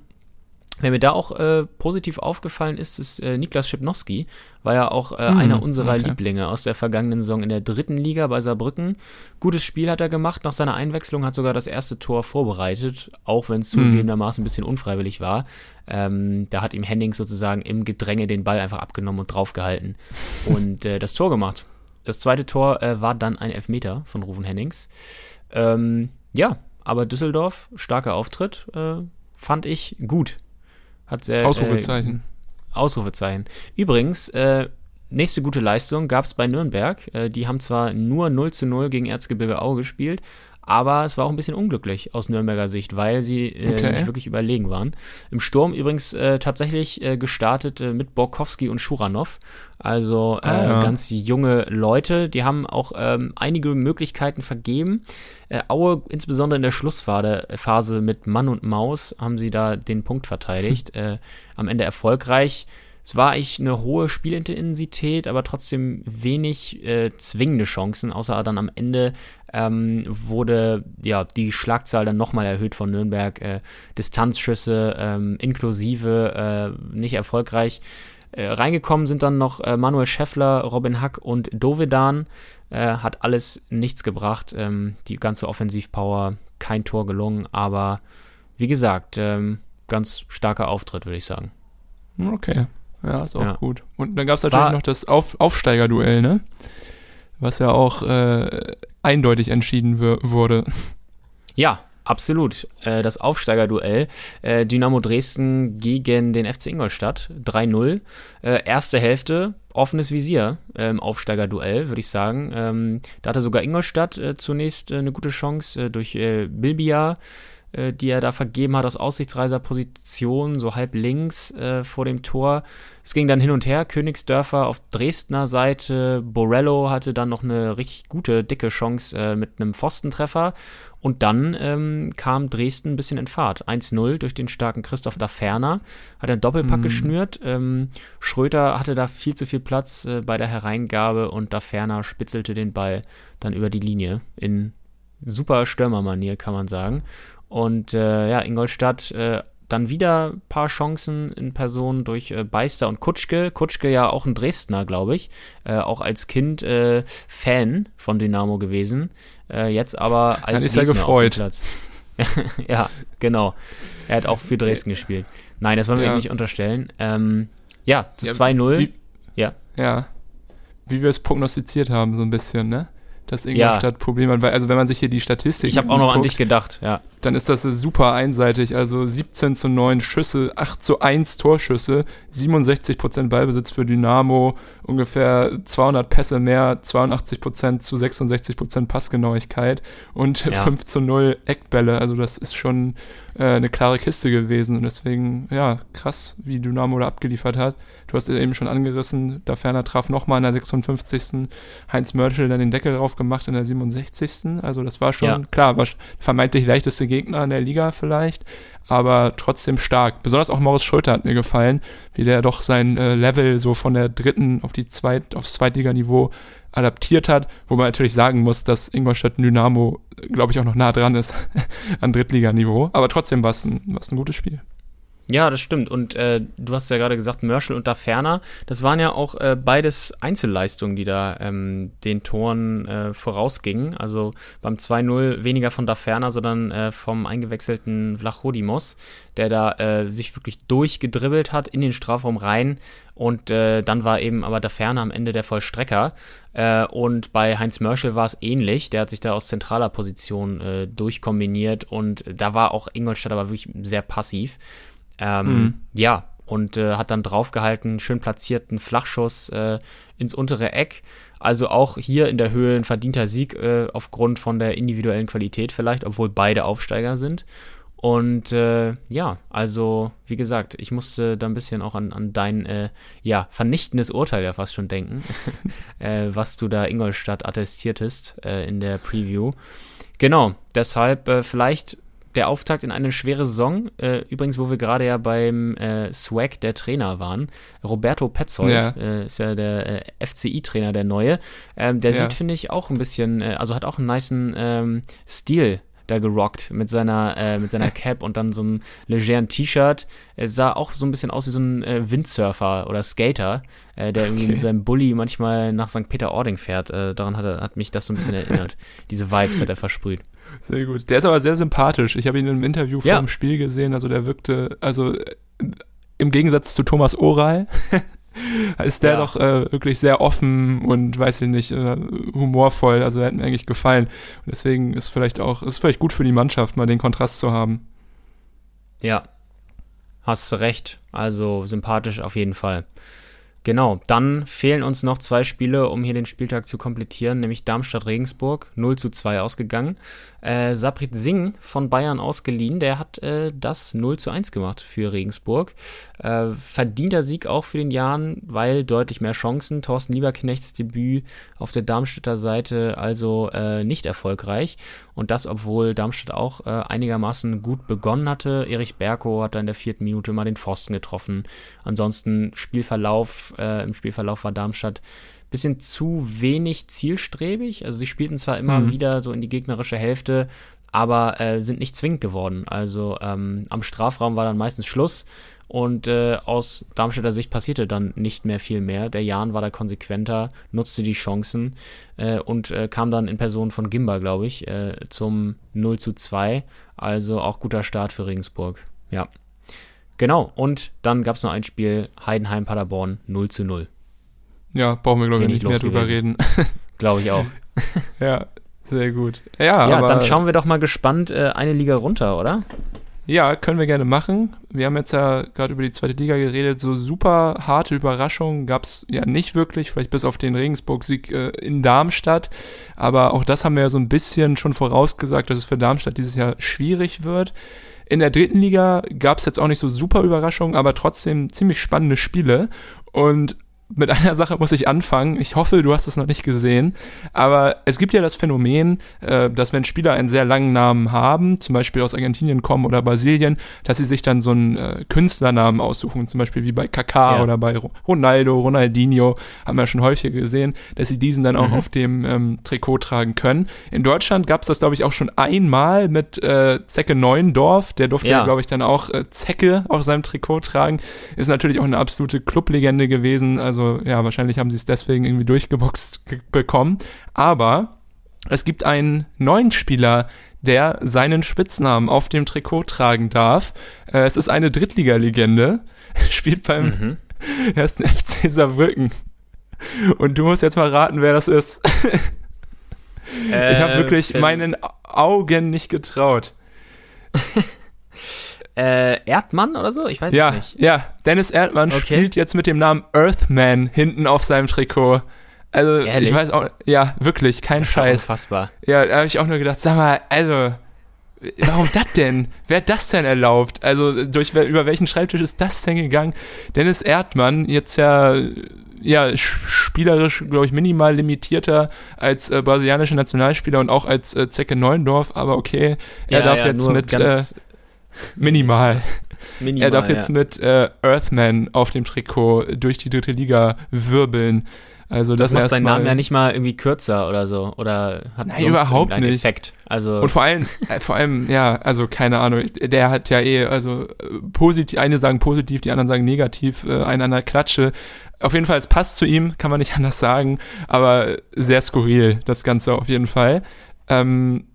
Wer mir da auch äh, positiv aufgefallen ist, ist äh, Niklas Schipnowski. War ja auch äh, hm, einer unserer okay. Lieblinge aus der vergangenen Saison in der dritten Liga bei Saarbrücken. Gutes Spiel hat er gemacht. Nach seiner Einwechslung hat sogar das erste Tor vorbereitet, auch wenn es hm. zugegebenermaßen ein bisschen unfreiwillig war. Ähm, da hat ihm Henning sozusagen im Gedränge den Ball einfach abgenommen und draufgehalten und äh, das Tor gemacht. Das zweite Tor äh, war dann ein Elfmeter von Ruven Hennings. Ähm, ja, aber Düsseldorf, starker Auftritt, äh, fand ich gut. Hat sehr,
Ausrufezeichen.
Äh, Ausrufezeichen. Übrigens, äh, nächste gute Leistung gab es bei Nürnberg. Äh, die haben zwar nur 0 zu 0 gegen Erzgebirge Aue gespielt, aber es war auch ein bisschen unglücklich aus Nürnberger Sicht, weil sie äh, okay. nicht wirklich überlegen waren. Im Sturm übrigens äh, tatsächlich äh, gestartet äh, mit Borkowski und Schuranov. Also äh, ah, ja. ganz junge Leute, die haben auch ähm, einige Möglichkeiten vergeben. Äh, Aue, insbesondere in der Schlussphase mit Mann und Maus, haben sie da den Punkt verteidigt. am Ende erfolgreich. Es war eigentlich eine hohe Spielintensität, aber trotzdem wenig äh, zwingende Chancen, außer dann am Ende ähm, wurde ja die Schlagzahl dann nochmal erhöht von Nürnberg. Äh, Distanzschüsse ähm, inklusive äh, nicht erfolgreich. Äh, reingekommen sind dann noch äh, Manuel Scheffler, Robin Hack und Dovedan. Äh, hat alles nichts gebracht. Ähm, die ganze Offensivpower, kein Tor gelungen, aber wie gesagt, ähm, ganz starker Auftritt, würde ich sagen.
Okay. Ja, ist auch ja. gut. Und dann gab es natürlich War, noch das Auf Aufsteigerduell, ne? Was ja auch äh, eindeutig entschieden wurde.
Ja, absolut. Äh, das Aufsteigerduell. Äh, Dynamo Dresden gegen den FC Ingolstadt. 3-0. Äh, erste Hälfte, offenes Visier im Aufsteigerduell, würde ich sagen. Ähm, da hatte sogar Ingolstadt äh, zunächst äh, eine gute Chance durch Bilbia äh, die er da vergeben hat aus Aussichtsreiserposition, so halb links äh, vor dem Tor. Es ging dann hin und her. Königsdörfer auf Dresdner Seite. Borello hatte dann noch eine richtig gute, dicke Chance äh, mit einem Pfostentreffer. Und dann ähm, kam Dresden ein bisschen in Fahrt. 1-0 durch den starken Christoph Daferner. Hat einen Doppelpack mhm. geschnürt. Ähm, Schröter hatte da viel zu viel Platz äh, bei der Hereingabe und Daferner spitzelte den Ball dann über die Linie in super Stürmermanier, kann man sagen. Und äh, ja, Ingolstadt äh, dann wieder ein paar Chancen in Person durch äh, Beister und Kutschke. Kutschke ja auch ein Dresdner, glaube ich. Äh, auch als Kind äh, Fan von Dynamo gewesen. Äh, jetzt aber als Dann
ist er gefreut.
ja, genau. Er hat auch für Dresden gespielt. Nein, das wollen wir ja. ihm nicht unterstellen. Ähm, ja, das ja, 2-0.
Ja. Ja. Wie wir es prognostiziert haben, so ein bisschen, ne? Dass Ingolstadt ja. Probleme hat. Weil, also wenn man sich hier die Statistik
Ich habe auch noch guckt, an dich gedacht, ja.
Dann ist das super einseitig. Also 17 zu 9 Schüsse, 8 zu 1 Torschüsse, 67% Ballbesitz für Dynamo, ungefähr 200 Pässe mehr, 82% zu 66% Passgenauigkeit und ja. 5 zu 0 Eckbälle. Also das ist schon äh, eine klare Kiste gewesen. Und deswegen, ja, krass, wie Dynamo da abgeliefert hat. Du hast eben schon angerissen, da ferner traf nochmal in der 56. Heinz Mörschel dann den Deckel drauf gemacht in der 67. Also das war schon, ja. klar, war vermeintlich leichteste Gegner in der Liga vielleicht, aber trotzdem stark. Besonders auch Maurice Schröter hat mir gefallen, wie der doch sein äh, Level so von der dritten auf die zweit, aufs Zweitliganiveau adaptiert hat, wo man natürlich sagen muss, dass Ingolstadt Dynamo, glaube ich, auch noch nah dran ist an Drittliganiveau. Aber trotzdem war es ein, ein gutes Spiel.
Ja, das stimmt. Und äh, du hast ja gerade gesagt, Merschel und da Ferner, das waren ja auch äh, beides Einzelleistungen, die da ähm, den Toren äh, vorausgingen. Also beim 2-0 weniger von da Ferner, sondern äh, vom eingewechselten Vlachodimos, der da äh, sich wirklich durchgedribbelt hat in den Strafraum rein. Und äh, dann war eben aber da Ferner am Ende der Vollstrecker. Und bei Heinz Merschel war es ähnlich. Der hat sich da aus zentraler Position durchkombiniert und da war auch Ingolstadt aber wirklich sehr passiv. Ähm, mhm. Ja, und äh, hat dann draufgehalten, schön platzierten Flachschuss äh, ins untere Eck. Also auch hier in der Höhe ein verdienter Sieg äh, aufgrund von der individuellen Qualität vielleicht, obwohl beide Aufsteiger sind. Und äh, ja, also wie gesagt, ich musste da ein bisschen auch an, an dein äh, ja, vernichtendes Urteil ja fast schon denken, äh, was du da Ingolstadt attestiertest in der Preview. Genau, deshalb vielleicht der Auftakt in eine schwere Saison. Äh, übrigens, wo wir gerade ja beim äh, Swag der Trainer waren. Roberto Petzold
Ja.
äh, ist ja der äh, FCI-Trainer, der neue. Ähm, der
Ja.
sieht, finde ich, auch ein bisschen, äh, also hat auch einen niceen ähm, Stil da gerockt mit seiner, äh, mit seiner Cap und dann so einem legeren T-Shirt. Er sah auch so ein bisschen aus wie so ein äh, Windsurfer oder Skater, äh, der irgendwie
Okay.
mit seinem Bulli manchmal nach St. Peter-Ording fährt. Äh, daran hat, er, hat mich das so ein bisschen erinnert. Diese Vibes hat er versprüht.
Sehr gut. Der ist aber sehr sympathisch. Ich habe ihn im Interview vor
Ja.
dem Spiel gesehen. Also der wirkte, also im Gegensatz zu Thomas Oral, ist der
Ja.
doch äh, wirklich sehr offen und weiß ich nicht, äh, humorvoll. Also er hat mir eigentlich gefallen. Und deswegen ist vielleicht auch, ist vielleicht gut für die Mannschaft, mal den Kontrast zu haben.
Ja, hast du recht. Also sympathisch auf jeden Fall. Genau, dann fehlen uns noch zwei Spiele, um hier den Spieltag zu komplettieren, nämlich Darmstadt-Regensburg, 0 zu 2 ausgegangen. Äh, Sabrit Singh von Bayern ausgeliehen, der hat äh, das 0 zu 1 gemacht für Regensburg. Äh, verdienter Sieg auch für den Jahren, weil deutlich mehr Chancen. Thorsten Lieberknechts Debüt auf der Darmstädter Seite also äh, nicht erfolgreich. Und das, obwohl Darmstadt auch äh, einigermaßen gut begonnen hatte. Erich Berko hat da in der vierten Minute mal den Pfosten getroffen. Ansonsten Spielverlauf, äh, im Spielverlauf war Darmstadt bisschen zu wenig zielstrebig. Also sie spielten zwar immer
Mhm.
wieder so in die gegnerische Hälfte, aber äh, sind nicht zwingend geworden. Also ähm, am Strafraum war dann meistens Schluss und äh, aus Darmstädter Sicht passierte dann nicht mehr viel mehr. Der Jan war da konsequenter, nutzte die Chancen äh, und äh, kam dann in Person von Gimba, glaube ich, äh, zum 0 zu 2. Also auch guter Start für Regensburg. Ja. Genau, und dann gab es noch ein Spiel Heidenheim-Paderborn 0 zu 0.
Ja, brauchen wir, glaube ich, nicht mehr drüber
gewesen.
reden.
Glaube ich auch.
ja, sehr gut. Ja,
Ja, dann schauen wir doch mal gespannt äh, eine Liga runter, oder?
Ja, können wir gerne machen. Wir haben jetzt ja gerade über die zweite Liga geredet. So super harte Überraschungen gab es ja nicht wirklich, vielleicht bis auf den Regensburg-Sieg äh, in Darmstadt. Aber auch das haben wir ja so ein bisschen schon vorausgesagt, dass es für Darmstadt dieses Jahr schwierig wird. In der dritten Liga gab es jetzt auch nicht so super Überraschungen, aber trotzdem ziemlich spannende Spiele. Und mit einer Sache muss ich anfangen. Ich hoffe, du hast es noch nicht gesehen. Aber es gibt ja das Phänomen, äh, dass wenn Spieler einen sehr langen Namen haben, zum Beispiel aus Argentinien kommen oder Brasilien, dass sie sich dann so einen äh, Künstlernamen aussuchen, zum Beispiel wie bei Kaká
Ja.
oder bei Ro- Ronaldo, Ronaldinho, haben wir schon häufig gesehen, dass sie diesen dann auch
Mhm.
auf dem ähm, Trikot tragen können. In Deutschland gab es das, glaube ich, auch schon einmal mit äh, Zecke Neuendorf. Der durfte ja,
Ja.
glaube ich, dann auch äh, Zecke auf seinem Trikot tragen. Ist natürlich auch eine absolute Clublegende gewesen. Also ja, wahrscheinlich haben sie es deswegen irgendwie durchgeboxt ge- bekommen. Aber es gibt einen neuen Spieler, der seinen Spitznamen auf dem Trikot tragen darf. Äh, es ist eine Drittligalegende, spielt beim
Mhm.
ersten FC Saarbrücken. Und du musst jetzt mal raten, wer das ist. ich habe
Äh,
wirklich meinen Augen nicht getraut.
Äh, Erdmann oder so? Ich weiß
Ja,
es nicht.
ja, Dennis Erdmann
Okay.
spielt jetzt mit dem Namen Earthman hinten auf seinem Trikot. Also,
Ehrlich?
ich weiß auch, ja, wirklich, kein
Das ist
Scheiß.
unfassbar.
Ja, da habe ich auch nur gedacht, sag mal, also, warum das denn? Wer hat das denn erlaubt? Also, durch, über welchen Schreibtisch ist das denn gegangen? Dennis Erdmann, jetzt ja, ja, sch- spielerisch, glaube ich, minimal limitierter als äh, brasilianischer Nationalspieler und auch als äh, Zecke Neuendorf, aber okay, er
Ja,
darf
ja,
jetzt mit äh,
ganz
minimal.
minimal,
Er darf
ja.
jetzt mit äh, Earthman auf dem Trikot durch die dritte Liga wirbeln. Also
Das
das,
macht seinen Namen ja nicht mal irgendwie kürzer oder so. Oder hat
Nein, überhaupt nicht.
Effekt. Also,
Und vor allem, äh, vor allem, ja, also keine Ahnung, der hat ja eh, also äh, positiv, eine sagen positiv, die anderen sagen negativ, äh, einander Klatsche. Auf jeden Fall, es passt zu ihm, kann man nicht anders sagen, aber sehr skurril, das Ganze auf jeden Fall. Ähm,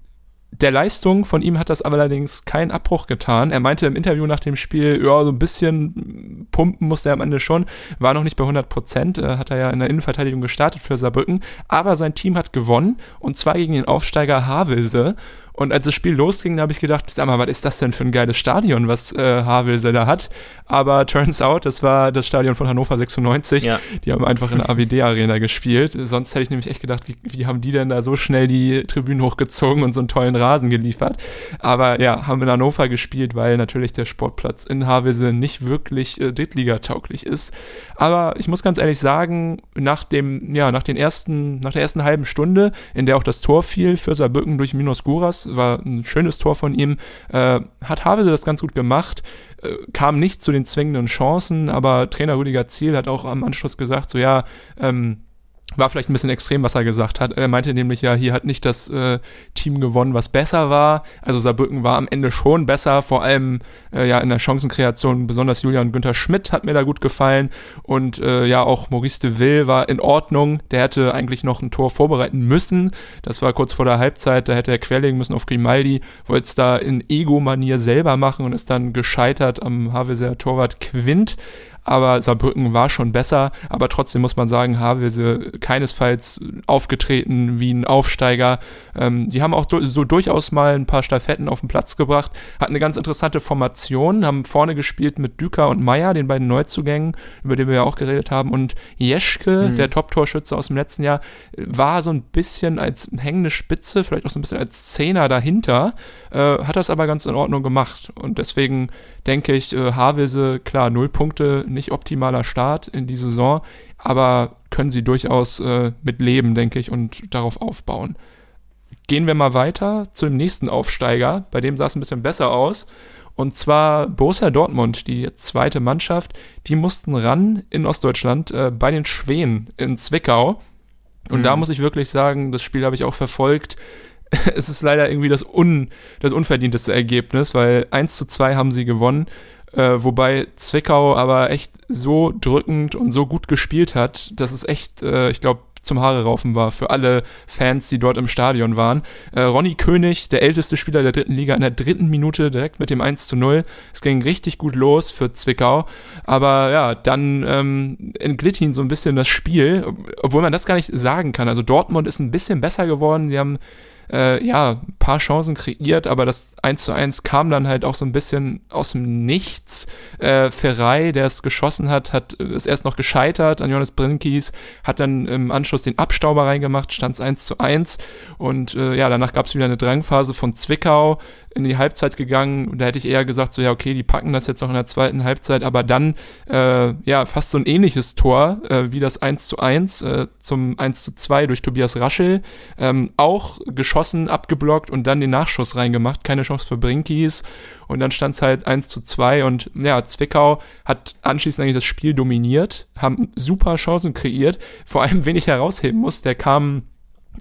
der Leistung von ihm hat das aber allerdings keinen Abbruch getan. Er meinte im Interview nach dem Spiel, ja, so ein bisschen pumpen musste er am Ende schon, war noch nicht bei 100 Prozent, äh, hat er ja in der Innenverteidigung gestartet für Saarbrücken, aber sein Team hat gewonnen und zwar gegen den Aufsteiger Havelse Und als das Spiel losging, da habe ich gedacht, sag mal, was ist das denn für ein geiles Stadion, was äh, Havelse da hat? Aber turns out, das war das Stadion von Hannover 96. Ja. Die haben einfach in der AWD-Arena gespielt. Sonst hätte ich nämlich echt gedacht, wie, wie haben die denn da so schnell die Tribünen hochgezogen und so einen tollen Rasen geliefert? Aber ja, haben in Hannover gespielt, weil natürlich der Sportplatz in Havelse nicht wirklich äh, Drittliga-tauglich ist. Aber ich muss ganz ehrlich sagen, nach dem, ja, nach den ersten, nach der ersten halben Stunde, in der auch das Tor fiel für Saarbrücken durch Minos Guras, war ein schönes Tor von ihm, äh, hat Havelse das ganz gut gemacht, äh, kam nicht zu den zwingenden Chancen, aber Trainer Rüdiger Ziel hat auch am Anschluss gesagt, so ja, ähm, war vielleicht ein bisschen extrem, was er gesagt hat. Er meinte nämlich ja, hier hat nicht das äh, Team gewonnen, was besser war. Also Saarbrücken war am Ende schon besser, vor allem äh, ja in der Chancenkreation, besonders Julian Günther Schmidt hat mir da gut gefallen und äh, ja auch Maurice de Ville war in Ordnung. Der hätte eigentlich noch ein Tor vorbereiten müssen. Das war kurz vor der Halbzeit, da hätte er querlegen müssen auf Grimaldi, wollte es da in Ego-Manier selber machen und ist dann gescheitert am Haveser Torwart Quint aber Saarbrücken war schon besser, aber trotzdem muss man sagen, Havelse keinesfalls aufgetreten wie ein Aufsteiger. Ähm, die haben auch so durchaus mal ein paar Staffetten auf den Platz gebracht, hatten eine ganz interessante Formation, haben vorne gespielt mit Düker und Meier, den beiden Neuzugängen, über die wir ja auch geredet haben, und Jeschke, mhm. der Top-Torschütze aus dem letzten Jahr, war so ein bisschen als hängende Spitze, vielleicht auch so ein bisschen als Zehner dahinter, äh, hat das aber ganz in Ordnung gemacht und deswegen denke ich, äh, Havelse, klar, null Punkte, nicht optimaler Start in die Saison, aber können sie durchaus äh, mit leben, denke ich, und darauf aufbauen. Gehen wir mal weiter zu dem nächsten Aufsteiger, bei dem sah es ein bisschen besser aus. Und zwar Borussia Dortmund, die zweite Mannschaft, die mussten ran in Ostdeutschland äh, bei den Schweden in Zwickau. Und mhm. da muss ich wirklich sagen, das Spiel habe ich auch verfolgt. es ist leider irgendwie das, un, das unverdienteste Ergebnis, weil 1 zu 2 haben sie gewonnen. Äh, wobei Zwickau aber echt so drückend und so gut gespielt hat, dass es echt, äh, ich glaube, zum Haare raufen war für alle Fans, die dort im Stadion waren. Äh, Ronny König, der älteste Spieler der dritten Liga, in der dritten Minute direkt mit dem 1 zu 0. Es ging richtig gut los für Zwickau. Aber ja, dann ähm, entglitt ihn so ein bisschen das Spiel, obwohl man das gar nicht sagen kann. Also Dortmund ist ein bisschen besser geworden. Sie haben äh, ja, ein paar Chancen kreiert, aber das 1 zu 1 kam dann halt auch so ein bisschen aus dem Nichts. Äh, Ferrei, der es geschossen hat, hat es erst noch gescheitert an Jonas Brinkis, hat dann im Anschluss den Abstauber reingemacht, stand es 1 zu 1 und äh, ja, danach gab es wieder eine Drangphase von Zwickau in die Halbzeit gegangen. Und da hätte ich eher gesagt, so ja, okay, die packen das jetzt noch in der zweiten Halbzeit, aber dann äh, ja, fast so ein ähnliches Tor äh, wie das 1 zu 1 äh, zum 1 zu 2 durch Tobias Raschel, ähm, auch geschossen geschossen, abgeblockt und dann den Nachschuss reingemacht. Keine Chance für Brinkies. Und dann stand es halt 1 zu 2 und ja, Zwickau hat anschließend eigentlich das Spiel dominiert, haben super Chancen kreiert. Vor allem, wen ich herausheben muss, der kam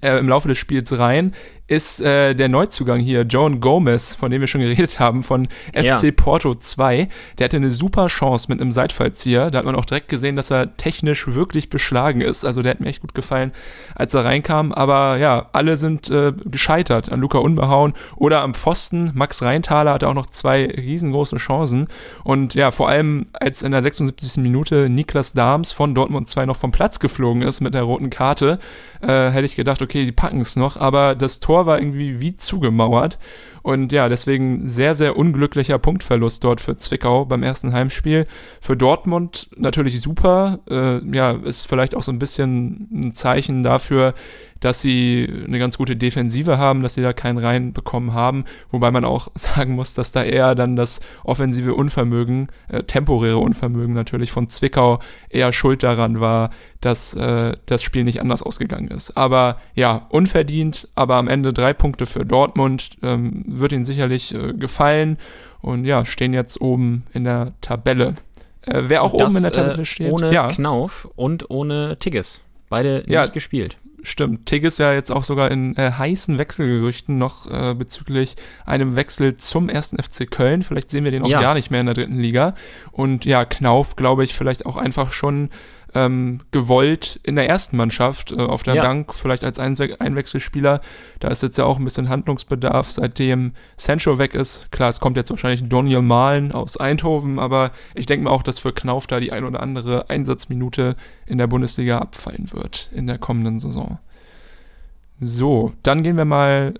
äh, im Laufe des Spiels rein, ist äh, der Neuzugang hier, Joan Gomez, von dem wir schon geredet haben, von FC ja. Porto 2. Der hatte eine super Chance mit einem Seitfallzieher. Da hat man auch direkt gesehen, dass er technisch wirklich beschlagen ist. Also der hat mir echt gut gefallen, als er reinkam. Aber ja, alle sind äh, gescheitert an Luca Unbehauen oder am Pfosten. Max Reintaler hatte auch noch zwei riesengroße Chancen. Und ja, vor allem, als in der 76. Minute Niklas Dahms von Dortmund 2 noch vom Platz geflogen ist mit der roten Karte, äh, hätte ich gedacht, okay, die packen es noch. Aber das Tor Tor war irgendwie wie zugemauert. Und ja, deswegen sehr, sehr unglücklicher Punktverlust dort für Zwickau beim ersten Heimspiel. Für Dortmund natürlich super. Äh, ja, ist vielleicht auch so ein bisschen ein Zeichen dafür, dass sie eine ganz gute Defensive haben, dass sie da keinen reinbekommen haben, wobei man auch sagen muss, dass da eher dann das offensive Unvermögen, äh, temporäre Unvermögen natürlich von Zwickau eher schuld daran war, dass äh, das Spiel nicht anders ausgegangen ist. Aber ja, unverdient, aber am Ende drei Punkte für Dortmund, ähm, wird ihnen sicherlich äh, gefallen und ja, stehen jetzt oben in der Tabelle. Äh, wer auch das, oben in der Tabelle
äh,
steht.
Ohne
ja.
Knauf und ohne Tigges. Beide
ja,
nicht gespielt.
Stimmt. Tig ist ja jetzt auch sogar in äh, heißen Wechselgerüchten noch äh, bezüglich einem Wechsel zum ersten FC Köln. Vielleicht sehen wir den auch ja. gar nicht mehr in der dritten Liga. Und ja, Knauf, glaube ich, vielleicht auch einfach schon ähm, gewollt in der ersten Mannschaft äh, auf der ja. Bank, vielleicht als Einwe Einwechselspieler. Da ist jetzt ja auch ein bisschen Handlungsbedarf, seitdem Sancho weg ist. Klar, es kommt jetzt wahrscheinlich Daniel Mahlen aus Eindhoven, aber ich denke mir auch, dass für Knauf da die ein oder andere Einsatzminute in der Bundesliga abfallen wird in der kommenden Saison. So, dann gehen wir mal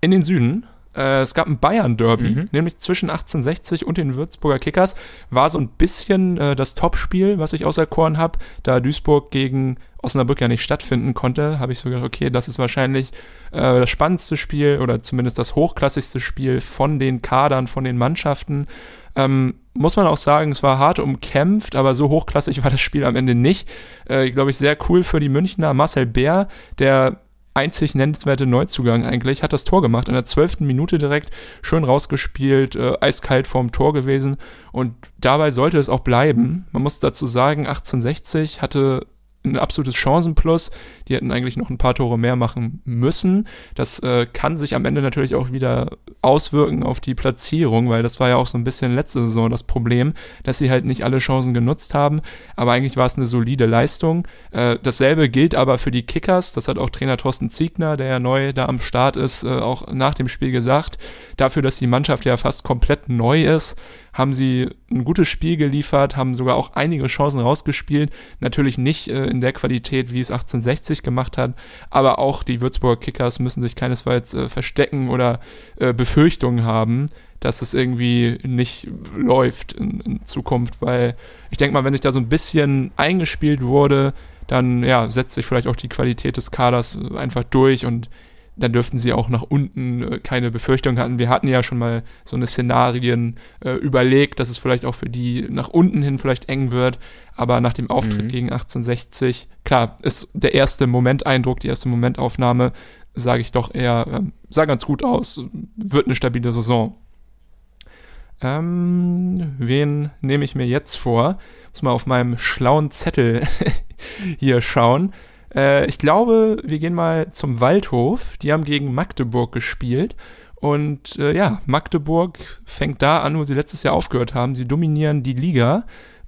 in den Süden. Äh, es gab ein Bayern-Derby, mhm. nämlich zwischen 1860 und den Würzburger Kickers. War so ein bisschen äh, das Topspiel, was ich auserkoren habe. Da Duisburg gegen Osnabrück ja nicht stattfinden konnte, habe ich so gedacht, okay, das ist wahrscheinlich äh, das spannendste Spiel oder zumindest das hochklassigste Spiel von den Kadern, von den Mannschaften. Ähm, muss man auch sagen, es war hart umkämpft, aber so hochklassig war das Spiel am Ende nicht. Äh, Glaube ich, sehr cool für die Münchner. Marcel Bär, der einzig nennenswerte Neuzugang eigentlich, hat das Tor gemacht. In der zwölften Minute direkt schön rausgespielt, äh, eiskalt vorm Tor gewesen. Und dabei sollte es auch bleiben. Man muss dazu sagen, 1860 hatte ein absolutes Chancenplus. Die hätten eigentlich noch ein paar Tore mehr machen müssen. Das äh, kann sich am Ende natürlich auch wieder auswirken auf die Platzierung, weil das war ja auch so ein bisschen letzte Saison das Problem, dass sie halt nicht alle Chancen genutzt haben. Aber eigentlich war es eine solide Leistung. Äh, dasselbe gilt aber für die Kickers. Das hat auch Trainer Thorsten Ziegner, der ja neu da am Start ist, äh, auch nach dem Spiel gesagt. Dafür, dass die Mannschaft ja fast komplett neu ist, haben sie ein gutes Spiel geliefert, haben sogar auch einige Chancen rausgespielt. Natürlich nicht äh, in der Qualität, wie es 1860 gemacht hat, aber auch die Würzburger Kickers müssen sich keinesfalls äh, verstecken oder äh, Befürchtungen haben, dass es irgendwie nicht läuft in, in Zukunft, weil ich denke mal, wenn sich da so ein bisschen eingespielt wurde, dann ja, setzt sich vielleicht auch die Qualität des Kaders einfach durch und dann dürften sie auch nach unten äh, keine Befürchtung hatten. Wir hatten ja schon mal so eine Szenarien äh, überlegt, dass es vielleicht auch für die nach unten hin vielleicht eng wird. Aber nach dem Auftritt mhm. gegen 1860, klar, ist der erste Momenteindruck, die erste Momentaufnahme, sage ich doch eher, äh, sah ganz gut aus, wird eine stabile Saison. Ähm, wen nehme ich mir jetzt vor? Muss mal auf meinem schlauen Zettel hier schauen. Äh, ich glaube, wir gehen mal zum Waldhof. Die haben gegen Magdeburg gespielt. Und äh, ja, Magdeburg fängt da an, wo sie letztes Jahr aufgehört haben. Sie dominieren die Liga.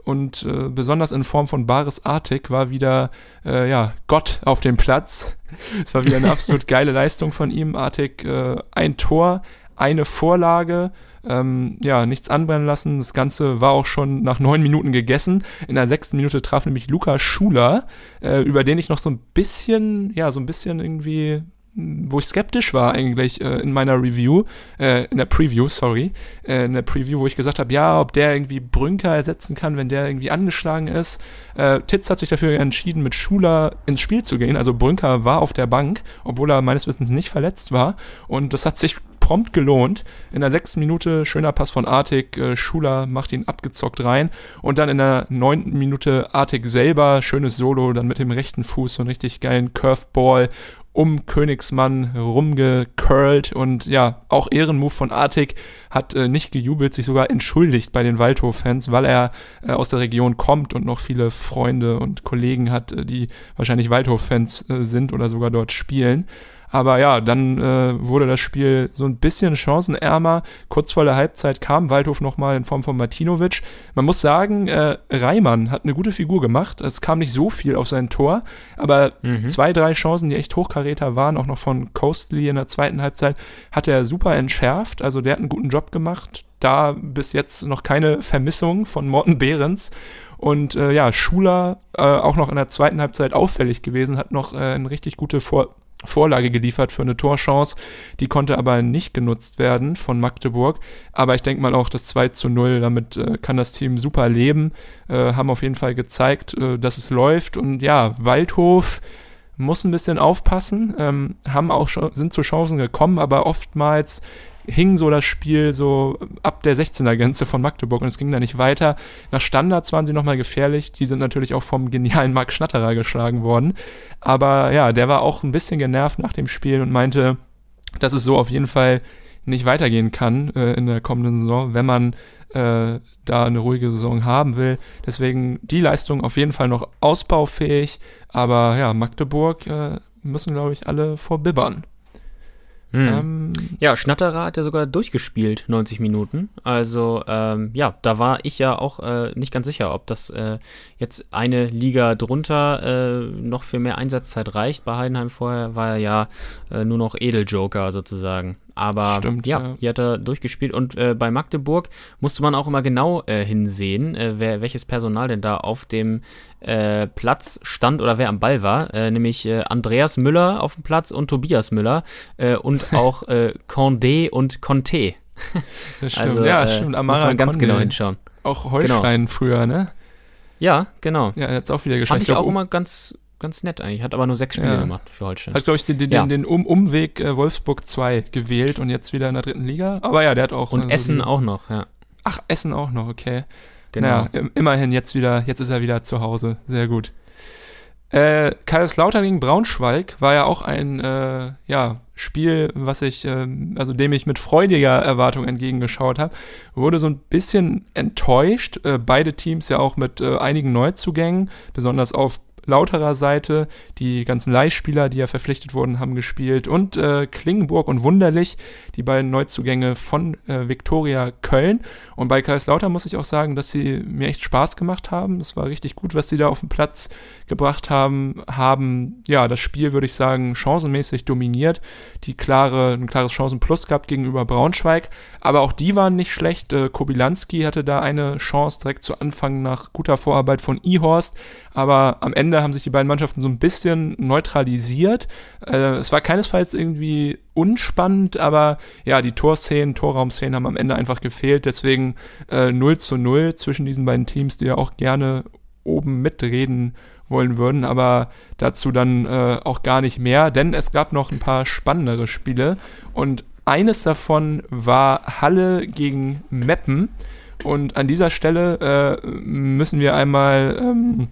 Und äh, besonders in Form von Baris Artik war wieder äh, ja, Gott auf dem Platz. Es war wieder eine absolut geile Leistung von ihm. Artik äh, ein Tor, eine Vorlage, ähm, ja, nichts anbrennen lassen. Das Ganze war auch schon nach neun Minuten gegessen. In der sechsten Minute traf nämlich Luca Schuler, äh, über den ich noch so ein bisschen, ja, so ein bisschen irgendwie wo ich skeptisch war eigentlich äh, in meiner Review, äh, in der Preview, sorry, äh, in der Preview, wo ich gesagt habe, ja, ob der irgendwie Brünker ersetzen kann, wenn der irgendwie angeschlagen ist. Äh, Titz hat sich dafür entschieden, mit Schuler ins Spiel zu gehen. Also Brünker war auf der Bank, obwohl er meines Wissens nicht verletzt war. Und das hat sich prompt gelohnt. In der sechsten Minute schöner Pass von Artig, äh, Schuler macht ihn abgezockt rein und dann in der neunten Minute Artig selber, schönes Solo, dann mit dem rechten Fuß so einen richtig geilen Curveball um Königsmann rumgecurlt und ja, auch Ehrenmove von Artig hat äh, nicht gejubelt, sich sogar entschuldigt bei den Waldhof-Fans, weil er äh, aus der Region kommt und noch viele Freunde und Kollegen hat, äh, die wahrscheinlich Waldhof-Fans äh, sind oder sogar dort spielen. Aber ja, dann äh, wurde das Spiel so ein bisschen chancenärmer. Kurz vor der Halbzeit kam Waldhof nochmal in Form von Martinovic. Man muss sagen, äh, Reimann hat eine gute Figur gemacht. Es kam nicht so viel auf sein Tor, aber mhm. zwei, drei Chancen, die echt Hochkaräter waren, auch noch von Coastly in der zweiten Halbzeit, hat er super entschärft. Also der hat einen guten Job gemacht. Da bis jetzt noch keine Vermissung von Morten Behrens. Und äh, ja, Schuler äh, auch noch in der zweiten Halbzeit auffällig gewesen, hat noch äh, eine richtig gute Vor Vorlage geliefert für eine Torchance. Die konnte aber nicht genutzt werden von Magdeburg. Aber ich denke mal auch das 2 zu 0, damit äh, kann das Team super leben. Äh, haben auf jeden Fall gezeigt, äh, dass es läuft. Und ja, Waldhof muss ein bisschen aufpassen, ähm, haben auch sind zu Chancen gekommen, aber oftmals hing so das Spiel so ab der 16er-Grenze von Magdeburg und es ging da nicht weiter. Nach Standards waren sie nochmal gefährlich. Die sind natürlich auch vom genialen Marc Schnatterer geschlagen worden. Aber ja, der war auch ein bisschen genervt nach dem Spiel und meinte, dass es so auf jeden Fall nicht weitergehen kann äh, in der kommenden Saison, wenn man äh, da eine ruhige Saison haben will. Deswegen die Leistung auf jeden Fall noch ausbaufähig. Aber ja, Magdeburg äh, müssen, glaube ich, alle vorbibbern.
Hm. Ähm, ja, Schnatterer hat ja sogar durchgespielt, 90 Minuten. Also, ähm, ja, da war ich ja auch äh, nicht ganz sicher, ob das äh, jetzt eine Liga drunter äh, noch für mehr Einsatzzeit reicht. Bei Heidenheim vorher war er ja äh, nur noch Edeljoker sozusagen. Aber
Stimmt,
ja,
ja.
die hat er durchgespielt. Und äh, bei Magdeburg musste man auch immer genau äh, hinsehen, äh, wer, welches Personal denn da auf dem äh, Platz stand oder wer am Ball war. Äh, nämlich äh, Andreas Müller auf dem Platz und Tobias Müller und auch Condé und Conte.
Das stimmt.
Also,
ja, stimmt.
muss
Amara
man ganz
Condé.
genau hinschauen.
Auch Holstein früher, ne?
Ja, genau.
Ja, hat's auch wieder geschafft.
Fand ich auch immer ganz, ganz nett eigentlich. Hat aber nur sechs Spiele
Ja.
gemacht für Holstein.
Hat, glaube ich, den, den,
Ja.
den um Umweg äh, Wolfsburg 2 gewählt und jetzt wieder in der dritten Liga. Aber ja, der hat auch.
Und
äh,
Essen
so
auch noch, ja.
Ach, Essen auch noch, okay.
Genau.
Naja, im- immerhin jetzt wieder, jetzt ist er wieder zu Hause. Sehr gut. Äh, Kaiserslautern gegen Braunschweig war ja auch ein äh, ja, Spiel, was ich, ähm, also dem ich mit freudiger Erwartung entgegengeschaut habe. Wurde so ein bisschen enttäuscht. Äh, beide Teams ja auch mit äh, einigen Neuzugängen, besonders auf lauterer Seite. Die ganzen Leihspieler, die ja verpflichtet wurden, haben gespielt. Und äh, Klingenburg und Wunderlich, die beiden Neuzugänge von äh, Viktoria Köln. Und bei Kaiserslautern muss ich auch sagen, dass sie mir echt Spaß gemacht haben. Es war richtig gut, was sie da auf den Platz gebracht haben. Haben, ja, das Spiel, würde ich sagen, chancenmäßig dominiert. Die klare, ein klares Chancenplus gehabt gegenüber Braunschweig. Aber auch die waren nicht schlecht. Äh, Kobilanski hatte da eine Chance direkt zu Anfang nach guter Vorarbeit von Ihorst. Aber am Ende haben sich die beiden Mannschaften so ein bisschen neutralisiert. Äh, es war keinesfalls irgendwie unspannend, aber ja, die Torszenen, Torraumszenen haben am Ende einfach gefehlt. Deswegen äh, 0 zu 0 zwischen diesen beiden Teams, die ja auch gerne oben mitreden wollen würden, aber dazu dann äh, auch gar nicht mehr, denn es gab noch ein paar spannendere Spiele und eines davon war Halle gegen Meppen und an dieser Stelle äh, müssen wir einmal ähm,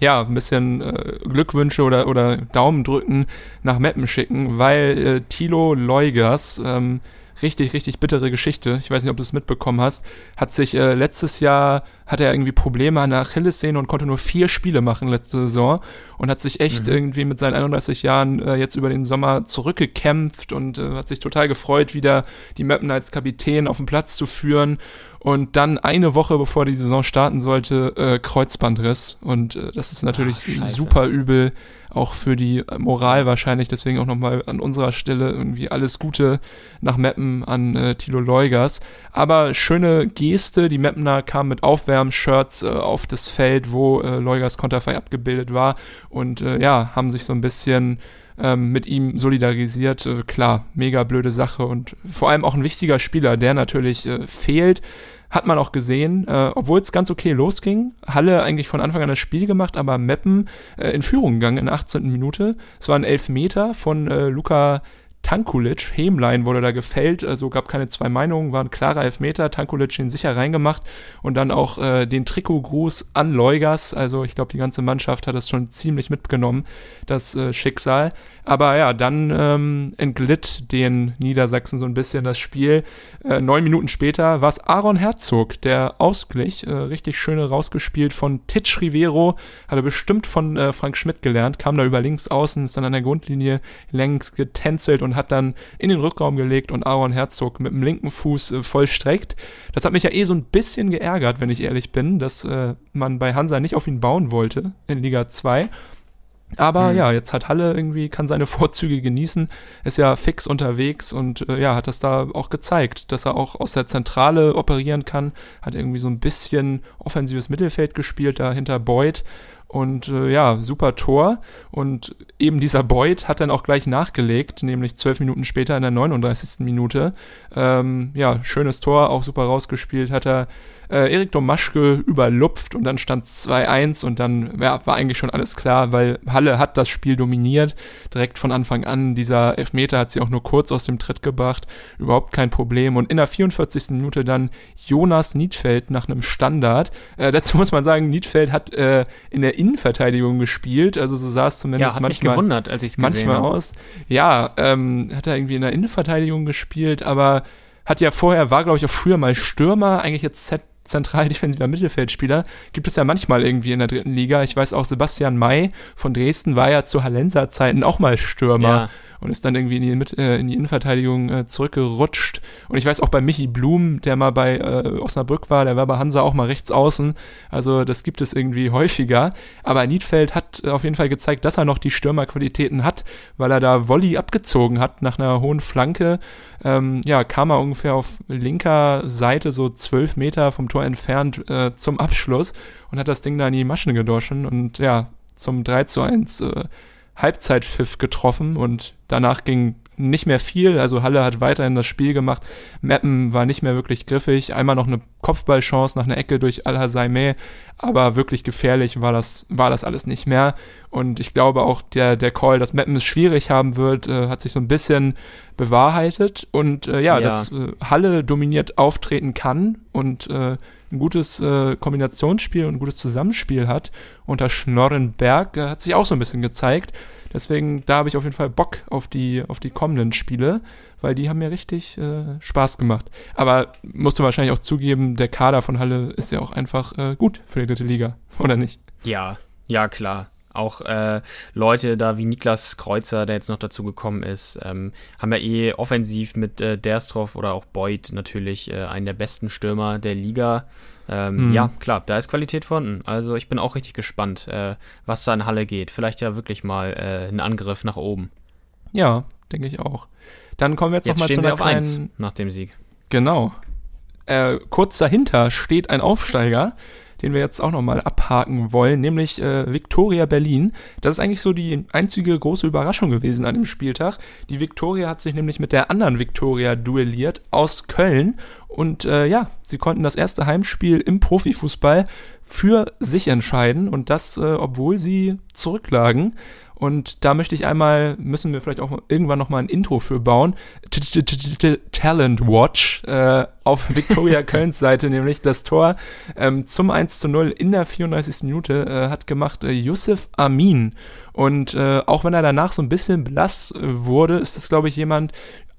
ja, ein bisschen äh, Glückwünsche oder, oder Daumen drücken nach Meppen schicken, weil äh, Tilo Leugers, ähm, richtig, richtig bittere Geschichte, ich weiß nicht, ob du es mitbekommen hast, hat sich äh, letztes Jahr, hat er irgendwie Probleme an der Achillessehne und konnte nur vier Spiele machen letzte Saison und hat sich echt irgendwie mit seinen 31 Jahren äh, jetzt über den Sommer zurückgekämpft und äh, hat sich total gefreut, wieder die Meppen als Kapitän auf den Platz zu führen und dann eine Woche bevor die Saison starten sollte, äh, Kreuzbandriss. Und äh, das ist natürlich
scheiße.
super übel, auch für die äh, Moral wahrscheinlich. Deswegen auch nochmal an unserer Stelle irgendwie alles Gute nach Meppen an äh, Tilo Leugers. Aber schöne Geste, die Meppener kamen mit Aufwärmshirts äh, auf das Feld, wo äh, Leugers Konterfei abgebildet war und äh, ja, haben sich so ein bisschen ähm, mit ihm solidarisiert. Äh, klar, mega blöde Sache und vor allem auch ein wichtiger Spieler, der natürlich äh, fehlt. Hat man auch gesehen, äh, obwohl es ganz okay losging. Halle eigentlich von Anfang an das Spiel gemacht, aber Meppen äh, in Führung gegangen in der 18. Minute. Es war ein Elfmeter von äh, Luka Tankulic, Hemlein wurde da gefällt, also gab keine zwei Meinungen, war ein klarer Elfmeter, Tankulic den sicher reingemacht und dann auch äh, den Trikotgruß an Leugers, also ich glaube die ganze Mannschaft hat das schon ziemlich mitgenommen, das äh, Schicksal. Aber ja, dann ähm, entglitt den Niedersachsen so ein bisschen das Spiel. Äh, neun Minuten später war es Aaron Herzog, der Ausgleich, äh, richtig schöne rausgespielt von Titsch Rivero, hat er bestimmt von äh, Frank Schmidt gelernt, kam da über links außen, ist dann an der Grundlinie längs getänzelt und hat dann in den Rückraum gelegt und Aaron Herzog mit dem linken Fuß äh, vollstreckt. Das hat mich ja eh so ein bisschen geärgert, wenn ich ehrlich bin, dass äh, man bei Hansa nicht auf ihn bauen wollte in Liga 2. Aber
Hm.
ja, jetzt hat Halle irgendwie, kann seine Vorzüge genießen, ist ja fix unterwegs und äh, ja, hat das da auch gezeigt, dass er auch aus der Zentrale operieren kann, hat irgendwie so ein bisschen offensives Mittelfeld gespielt, da hinter Boyd und äh, ja, super Tor. Und eben dieser Boyd hat dann auch gleich nachgelegt, nämlich zwölf Minuten später in der 39. Minute. Ähm, ja, schönes Tor, auch super rausgespielt, hat er äh, Erik Domaschke überlupft und dann stand 2-1 und dann ja, war eigentlich schon alles klar, weil Halle hat das Spiel dominiert, direkt von Anfang an. Dieser Elfmeter hat sie auch nur kurz aus dem Tritt gebracht, überhaupt kein Problem. Und in der 44. Minute dann Jonas Niedfeld nach einem Standard. Äh, dazu muss man sagen, Niedfeld hat äh, in der Innenverteidigung gespielt, also so sah es zumindest
Ja, hat mich
manchmal
gewundert, als ich es gesehen
manchmal
habe.
aus. Ja, ähm, hat er irgendwie in der Innenverteidigung gespielt, aber hat ja vorher, war glaube ich auch früher mal Stürmer, eigentlich jetzt Z zentral defensiver Mittelfeldspieler, gibt es ja manchmal irgendwie in der dritten Liga. Ich weiß auch, Sebastian May von Dresden war ja zu Hallenser Zeiten auch mal Stürmer
Ja.
Und ist dann irgendwie in die, Mit äh, in die Innenverteidigung äh, zurückgerutscht. Und ich weiß auch bei Michi Blum, der mal bei äh, Osnabrück war, der war bei Hansa auch mal rechts außen. Also das gibt es irgendwie häufiger. Aber Niedfeld hat hat auf jeden Fall gezeigt, dass er noch die Stürmerqualitäten hat, weil er da Volley abgezogen hat nach einer hohen Flanke. Ähm, ja, kam er ungefähr auf linker Seite, so zwölf Meter vom Tor entfernt äh, zum Abschluss und hat das Ding da in die Maschen gedroschen und ja, zum 3 zu 1 äh, Halbzeitpfiff getroffen und danach ging nicht mehr viel. Also Halle hat weiterhin das Spiel gemacht. Meppen war nicht mehr wirklich griffig. Einmal noch eine Kopfballchance nach einer Ecke durch Al-Hasaimeh, aber wirklich gefährlich war das, war das alles nicht mehr. Und ich glaube auch der, der Call, dass Meppen es schwierig haben wird, äh, hat sich so ein bisschen bewahrheitet. Und äh, ja, ja, dass äh, Halle dominiert auftreten kann und äh, ein gutes äh, Kombinationsspiel und ein gutes Zusammenspiel hat unter Schnorrenberg, äh, hat sich auch so ein bisschen gezeigt. Deswegen, da habe ich auf jeden Fall Bock auf die, auf die kommenden Spiele, weil die haben mir richtig äh, Spaß gemacht. Aber musst du wahrscheinlich auch zugeben, der Kader von Halle ist ja auch einfach äh, gut für die dritte Liga, oder nicht?
Ja, ja, klar auch äh, Leute da wie Niklas Kreuzer, der jetzt noch dazu gekommen ist, ähm, haben ja eh offensiv mit äh, Derstroff oder auch Beuth natürlich äh, einen der besten Stürmer der Liga. Ähm, mhm. Ja, klar, da ist Qualität vorhanden. Also ich bin auch richtig gespannt, äh, was da in Halle geht. Vielleicht ja wirklich mal äh, ein Angriff nach oben.
Ja, denke ich auch. Dann kommen wir jetzt, jetzt noch mal zu einer
auf kleinen... Eins nach dem Sieg.
Genau. Äh, kurz dahinter steht ein Aufsteiger den wir jetzt auch nochmal abhaken wollen, nämlich äh, Victoria Berlin. Das ist eigentlich so die einzige große Überraschung gewesen an dem Spieltag. Die Victoria hat sich nämlich mit der anderen Victoria duelliert aus Köln und äh, ja, sie konnten das erste Heimspiel im Profifußball für sich entscheiden und das, äh, obwohl sie zurücklagen. Und da möchte ich einmal, müssen wir vielleicht auch irgendwann nochmal ein Intro für bauen. Talent Watch äh, auf Victoria Kölns Seite, nämlich das Tor ähm, zum 1 zu 0 in der 34. Minute äh, hat gemacht äh, Yusuf Amin. Und äh, auch wenn er danach so ein bisschen blass äh, wurde, ist das, glaube ich, jemand,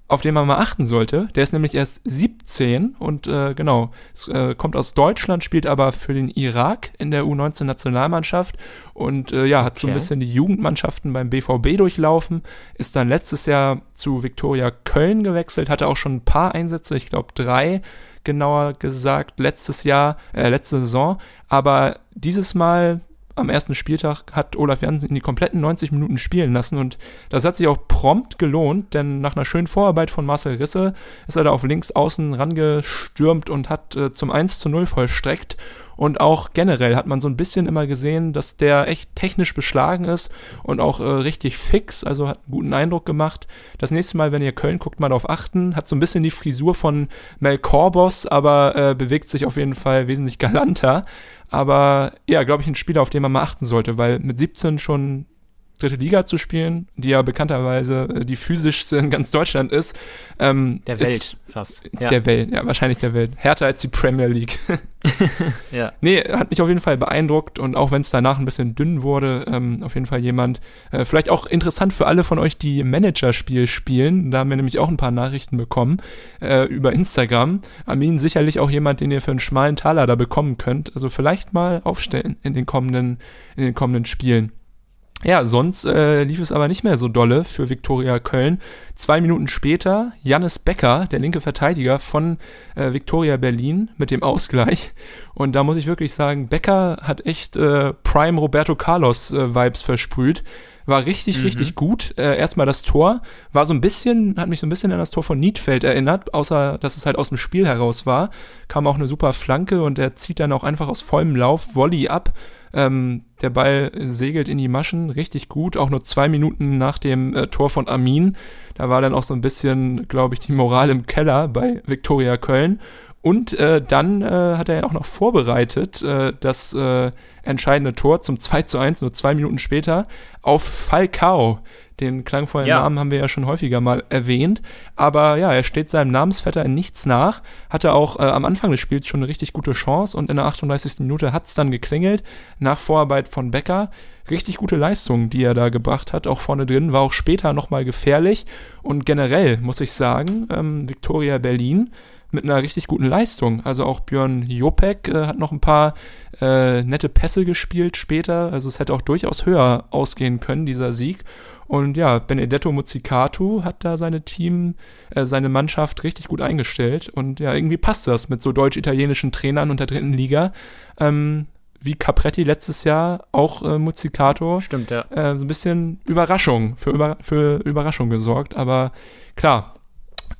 auf den man mal achten sollte. Der ist nämlich erst 17 und äh, genau, es, äh, kommt aus Deutschland, spielt aber für den Irak in der U19-Nationalmannschaft und äh, ja, hat okay. so ein bisschen die Jugendmannschaften beim BVB durchlaufen, ist dann letztes Jahr zu Viktoria Köln gewechselt, hatte auch schon ein paar Einsätze, ich glaube drei genauer gesagt, letztes Jahr, äh, letzte Saison, aber dieses Mal am ersten Spieltag hat Olaf Jansen in die kompletten 90 Minuten spielen lassen und das hat sich auch prompt gelohnt, denn nach einer schönen Vorarbeit von Marcel Risse ist er da auf links außen rangestürmt und hat äh, zum 1 zu 0 vollstreckt und auch generell hat man so ein bisschen immer gesehen, dass der echt technisch beschlagen ist und auch äh, richtig fix, also hat einen guten Eindruck gemacht. Das nächste Mal, wenn ihr Köln guckt, mal darauf achten. Hat so ein bisschen die Frisur von Mel Corbos, aber äh, bewegt sich auf jeden Fall wesentlich galanter. Aber ja, glaube ich, ein Spieler, auf den man mal achten sollte, weil mit 17 schon dritte Liga zu spielen, die ja bekannterweise äh, die physischste in ganz Deutschland ist.
Ähm, der Welt ist, fast.
Ist ja. Der Welt, ja, wahrscheinlich der Welt. Härter als die Premier League. ja. Nee, hat mich auf jeden Fall beeindruckt und auch wenn es danach ein bisschen dünn wurde, ähm, auf jeden Fall jemand, äh, vielleicht auch interessant für alle von euch, die Managerspiel spielen. Da haben wir nämlich auch ein paar Nachrichten bekommen äh, über Instagram. Armin sicherlich auch jemand, den ihr für einen schmalen Taler da bekommen könnt. Also vielleicht mal aufstellen in den kommenden, in den kommenden Spielen. Ja, sonst äh, lief es aber nicht mehr so dolle für Viktoria Köln. Zwei Minuten später Jannis Becker, der linke Verteidiger von äh, Viktoria Berlin, mit dem Ausgleich. Und da muss ich wirklich sagen, Becker hat echt äh, Prime Roberto Carlos äh, Vibes versprüht. War richtig, mhm. richtig gut. Äh, erstmal das Tor war so ein bisschen, hat mich so ein bisschen an das Tor von Niedfeld erinnert, außer dass es halt aus dem Spiel heraus war. Kam auch eine super Flanke und er zieht dann auch einfach aus vollem Lauf Volley ab ähm, der Ball segelt in die Maschen, richtig gut, auch nur zwei Minuten nach dem äh, Tor von Amin. Da war dann auch so ein bisschen, glaube ich, die Moral im Keller bei Viktoria Köln. Und äh, dann äh, hat er ja auch noch vorbereitet äh, das äh, entscheidende Tor zum 2 zu 1, nur zwei Minuten später, auf Falcao. Den klangvollen ja. Namen haben wir ja schon häufiger mal erwähnt. Aber ja, er steht seinem Namensvetter in nichts nach. Hatte auch äh, am Anfang des Spiels schon eine richtig gute Chance und in der 38. Minute hat es dann geklingelt. Nach Vorarbeit von Becker. Richtig gute Leistung, die er da gebracht hat. Auch vorne drin war auch später nochmal gefährlich. Und generell muss ich sagen, ähm, Victoria Berlin mit einer richtig guten Leistung. Also auch Björn Jopek äh, hat noch ein paar äh, nette Pässe gespielt später. Also es hätte auch durchaus höher ausgehen können, dieser Sieg. Und ja, Benedetto Muzzicato hat da seine Team, äh, seine Mannschaft richtig gut eingestellt. Und ja, irgendwie passt das mit so deutsch-italienischen Trainern und der dritten Liga. Ähm, wie Capretti letztes Jahr auch äh, Muzzicato.
Stimmt, ja.
Äh, so ein bisschen Überraschung, für, Über für Überraschung gesorgt. Aber klar,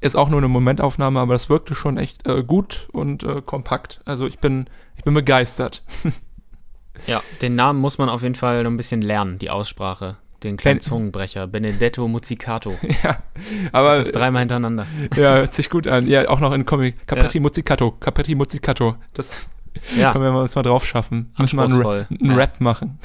ist auch nur eine Momentaufnahme, aber das wirkte schon echt äh, gut und äh, kompakt. Also ich bin, ich bin begeistert.
ja, den Namen muss man auf jeden Fall noch ein bisschen lernen, die Aussprache. Den kleinen Zungenbrecher, Benedetto Muzzicato.
ja, aber.
Das dreimal hintereinander.
Ja, hört sich gut an. Ja, auch noch in Comic. Capretti ja. Muzzicato, Capretti Muzzicato. Das ja. können wir uns mal drauf schaffen. Müssen wir einen, Ra einen ja. Rap machen.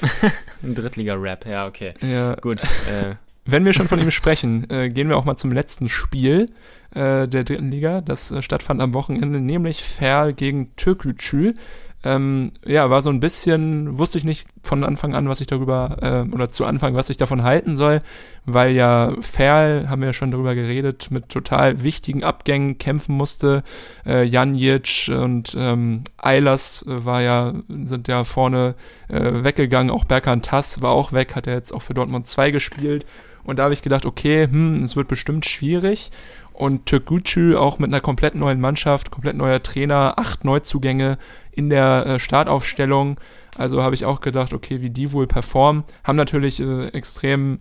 Ein Drittliga-Rap, ja, okay.
Ja. Gut. Äh. Wenn wir schon von ihm sprechen, äh, gehen wir auch mal zum letzten Spiel äh, der dritten Liga. Das äh, stattfand am Wochenende, nämlich Ferl gegen Türkgücü ähm, ja, war so ein bisschen, wusste ich nicht von Anfang an, was ich darüber, äh, oder zu Anfang, was ich davon halten soll, weil ja Ferl, haben wir ja schon darüber geredet, mit total wichtigen Abgängen kämpfen musste. Äh, Jan Jic und ähm, Eilers äh, war ja, sind ja vorne äh, weggegangen, auch Berkan Tass war auch weg, hat er jetzt auch für Dortmund 2 gespielt. Und da habe ich gedacht, okay, hm, es wird bestimmt schwierig. Und Türkgücü auch mit einer komplett neuen Mannschaft, komplett neuer Trainer, acht Neuzugänge, in der äh, Startaufstellung. Also habe ich auch gedacht, okay, wie die wohl performen. Haben natürlich äh, extrem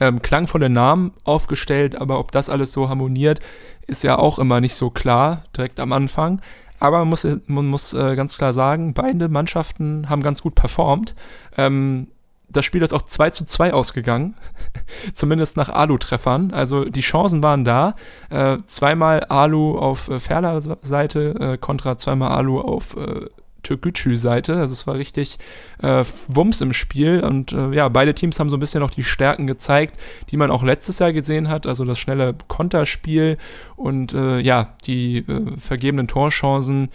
ähm, klangvolle Namen aufgestellt, aber ob das alles so harmoniert, ist ja auch immer nicht so klar, direkt am Anfang. Aber man muss, man muss äh, ganz klar sagen, beide Mannschaften haben ganz gut performt. Ähm, das Spiel ist auch 2 zu 2 ausgegangen, zumindest nach Alu-Treffern. Also die Chancen waren da. Äh, zweimal Alu auf äh, Ferler Seite, äh, kontra zweimal Alu auf äh, Türkgücü-Seite. Also es war richtig äh, Wumms im Spiel und äh, ja, beide Teams haben so ein bisschen noch die Stärken gezeigt, die man auch letztes Jahr gesehen hat. Also das schnelle Konterspiel und äh, ja, die äh, vergebenen Torchancen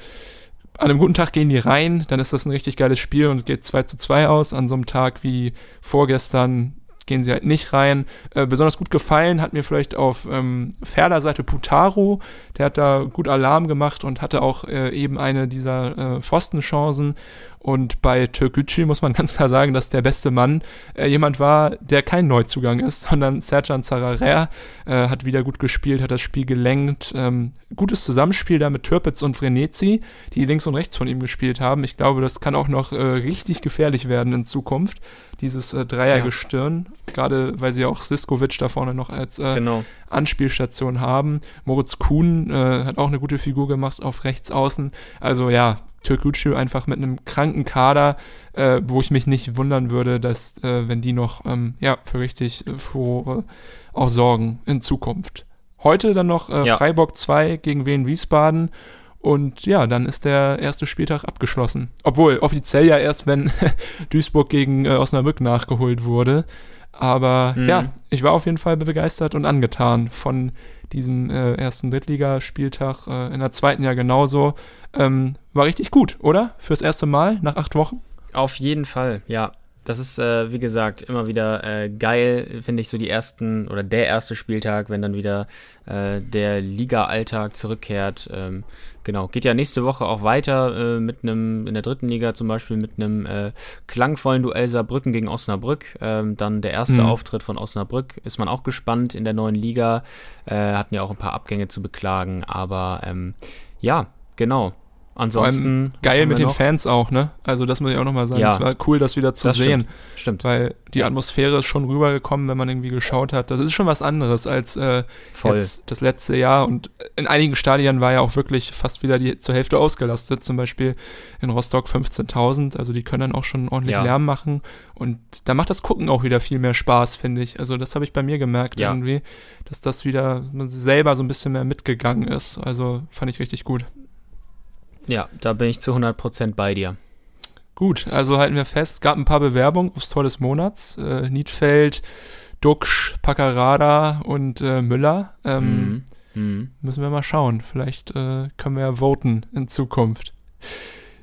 an einem guten Tag gehen die rein, dann ist das ein richtig geiles Spiel und geht 2 zu 2 aus. An so einem Tag wie vorgestern gehen sie halt nicht rein. Äh, besonders gut gefallen hat mir vielleicht auf ähm, Ferler Seite Putaro. Der hat da gut Alarm gemacht und hatte auch äh, eben eine dieser äh, Pfostenchancen. Und bei Türkgücü muss man ganz klar sagen, dass der beste Mann äh, jemand war, der kein Neuzugang ist, sondern Serjan Zararer äh, hat wieder gut gespielt, hat das Spiel gelenkt. Ähm, gutes Zusammenspiel da mit Türpitz und Vrenetzi, die links und rechts von ihm gespielt haben. Ich glaube, das kann auch noch äh, richtig gefährlich werden in Zukunft, dieses äh, Dreiergestirn. Ja. Gerade weil sie auch Siskovic da vorne noch als äh, genau. Anspielstation haben. Moritz Kuhn äh, hat auch eine gute Figur gemacht auf rechts außen. Also ja, Türkgücü einfach mit einem kranken Kader, äh, wo ich mich nicht wundern würde, dass, äh, wenn die noch ähm, ja, für richtig äh, Furore auch sorgen in Zukunft. Heute dann noch äh, ja. Freiburg 2 gegen Wien Wiesbaden. Und ja, dann ist der erste Spieltag abgeschlossen. Obwohl offiziell ja erst, wenn Duisburg gegen äh, Osnabrück nachgeholt wurde. Aber mhm. ja, ich war auf jeden Fall begeistert und angetan von diesem äh, ersten Drittligaspieltag. Äh, in der zweiten ja genauso. Ähm, war richtig gut, oder? Fürs erste Mal nach acht Wochen?
Auf jeden Fall, ja. Das ist, äh, wie gesagt, immer wieder äh, geil, finde ich, so die ersten oder der erste Spieltag, wenn dann wieder äh, der Liga-Alltag zurückkehrt. Ähm, genau, geht ja nächste Woche auch weiter äh, mit einem, in der dritten Liga zum Beispiel mit einem äh, klangvollen Duell Saarbrücken gegen Osnabrück. Ähm, dann der erste mhm. Auftritt von Osnabrück, ist man auch gespannt in der neuen Liga. Äh, hatten ja auch ein paar Abgänge zu beklagen, aber ähm, ja, genau. Ansonsten.
geil mit den? Fans auch, ne? Also, das muss ich auch nochmal sagen. Ja, es war cool, das wieder zu das sehen.
Stimmt. stimmt.
Weil die ja. Atmosphäre ist schon rübergekommen, wenn man irgendwie geschaut hat. Das ist schon was anderes als äh, das letzte Jahr. Und in einigen Stadien war ja auch wirklich fast wieder die zur Hälfte ausgelastet. Zum Beispiel in Rostock 15.000. Also, die können dann auch schon ordentlich ja. Lärm machen. Und da macht das Gucken auch wieder viel mehr Spaß, finde ich. Also, das habe ich bei mir gemerkt irgendwie, dass das wieder selber so ein bisschen mehr mitgegangen ist. Also, fand ich richtig gut.
Ja, da bin ich zu 100% bei dir.
Gut, also halten wir fest, es gab ein paar Bewerbungen aufs Tor des Monats. Äh, Niedfeld, Duxch, Paccarada und äh, Müller. Ähm, mm, mm. Müssen wir mal schauen. Vielleicht äh, können wir ja voten in Zukunft.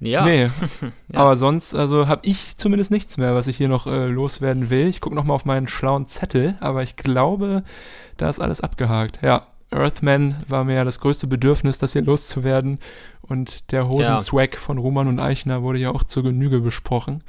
Ja.
Nee. ja. Aber sonst, also habe ich zumindest nichts mehr, was ich hier noch äh, loswerden will. Ich gucke nochmal auf meinen schlauen Zettel, aber ich glaube, da ist alles abgehakt. Ja, Earthman war mir ja das größte Bedürfnis, das hier loszuwerden. Und der Hosenswag ja. von Roman und Eichner wurde ja auch zur Genüge besprochen.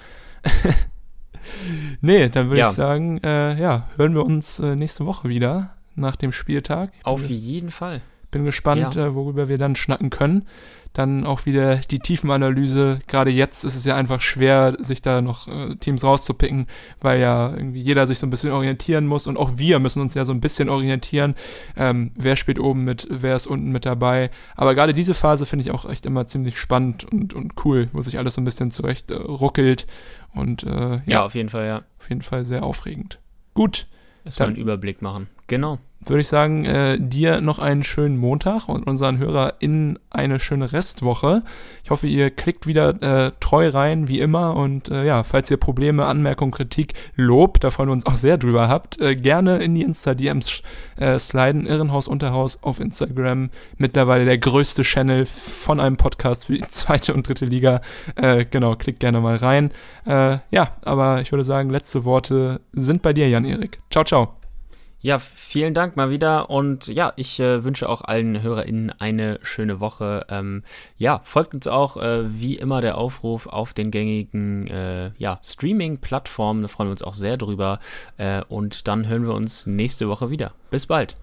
nee, dann würde ja. ich sagen, äh, ja, hören wir uns äh, nächste Woche wieder nach dem Spieltag.
Auf jeden Fall.
bin gespannt,
Ja.
äh, worüber wir dann schnacken können. Dann auch wieder die Tiefenanalyse. Gerade jetzt ist es ja einfach schwer, sich da noch äh, Teams rauszupicken, weil ja irgendwie jeder sich so ein bisschen orientieren muss und auch wir müssen uns ja so ein bisschen orientieren. Ähm, wer spielt oben mit, wer ist unten mit dabei. Aber gerade diese Phase finde ich auch echt immer ziemlich spannend und, und cool, wo sich alles so ein bisschen zurecht äh, ruckelt und äh, ja,
Ja, auf jeden Fall, ja.
auf jeden Fall sehr aufregend. Gut,
Erstmal einen Überblick machen. Genau.
Würde ich sagen, äh, dir noch einen schönen Montag und unseren HörerInnen eine schöne Restwoche. Ich hoffe, ihr klickt wieder äh, treu rein, wie immer. Und äh, ja, falls ihr Probleme, Anmerkungen, Kritik, Lob, da freuen wir uns auch sehr drüber habt, äh, gerne in die Insta-DMs äh, sliden. Irrenhaus Unterhaus auf Instagram. Mittlerweile der größte Channel von einem Podcast für die zweite und dritte Liga. Äh, genau, klickt gerne mal rein. Ja, aber ich würde sagen, letzte Worte sind bei dir, Jan-Erik. Ciao, ciao.
Ja, vielen Dank mal wieder und ja, ich äh, wünsche auch allen HörerInnen eine schöne Woche. Ähm, ja, folgt uns auch äh, wie immer der Aufruf auf den gängigen äh, ja, Streaming-Plattformen, da freuen wir uns auch sehr drüber äh, und dann hören wir uns nächste Woche wieder. Bis bald.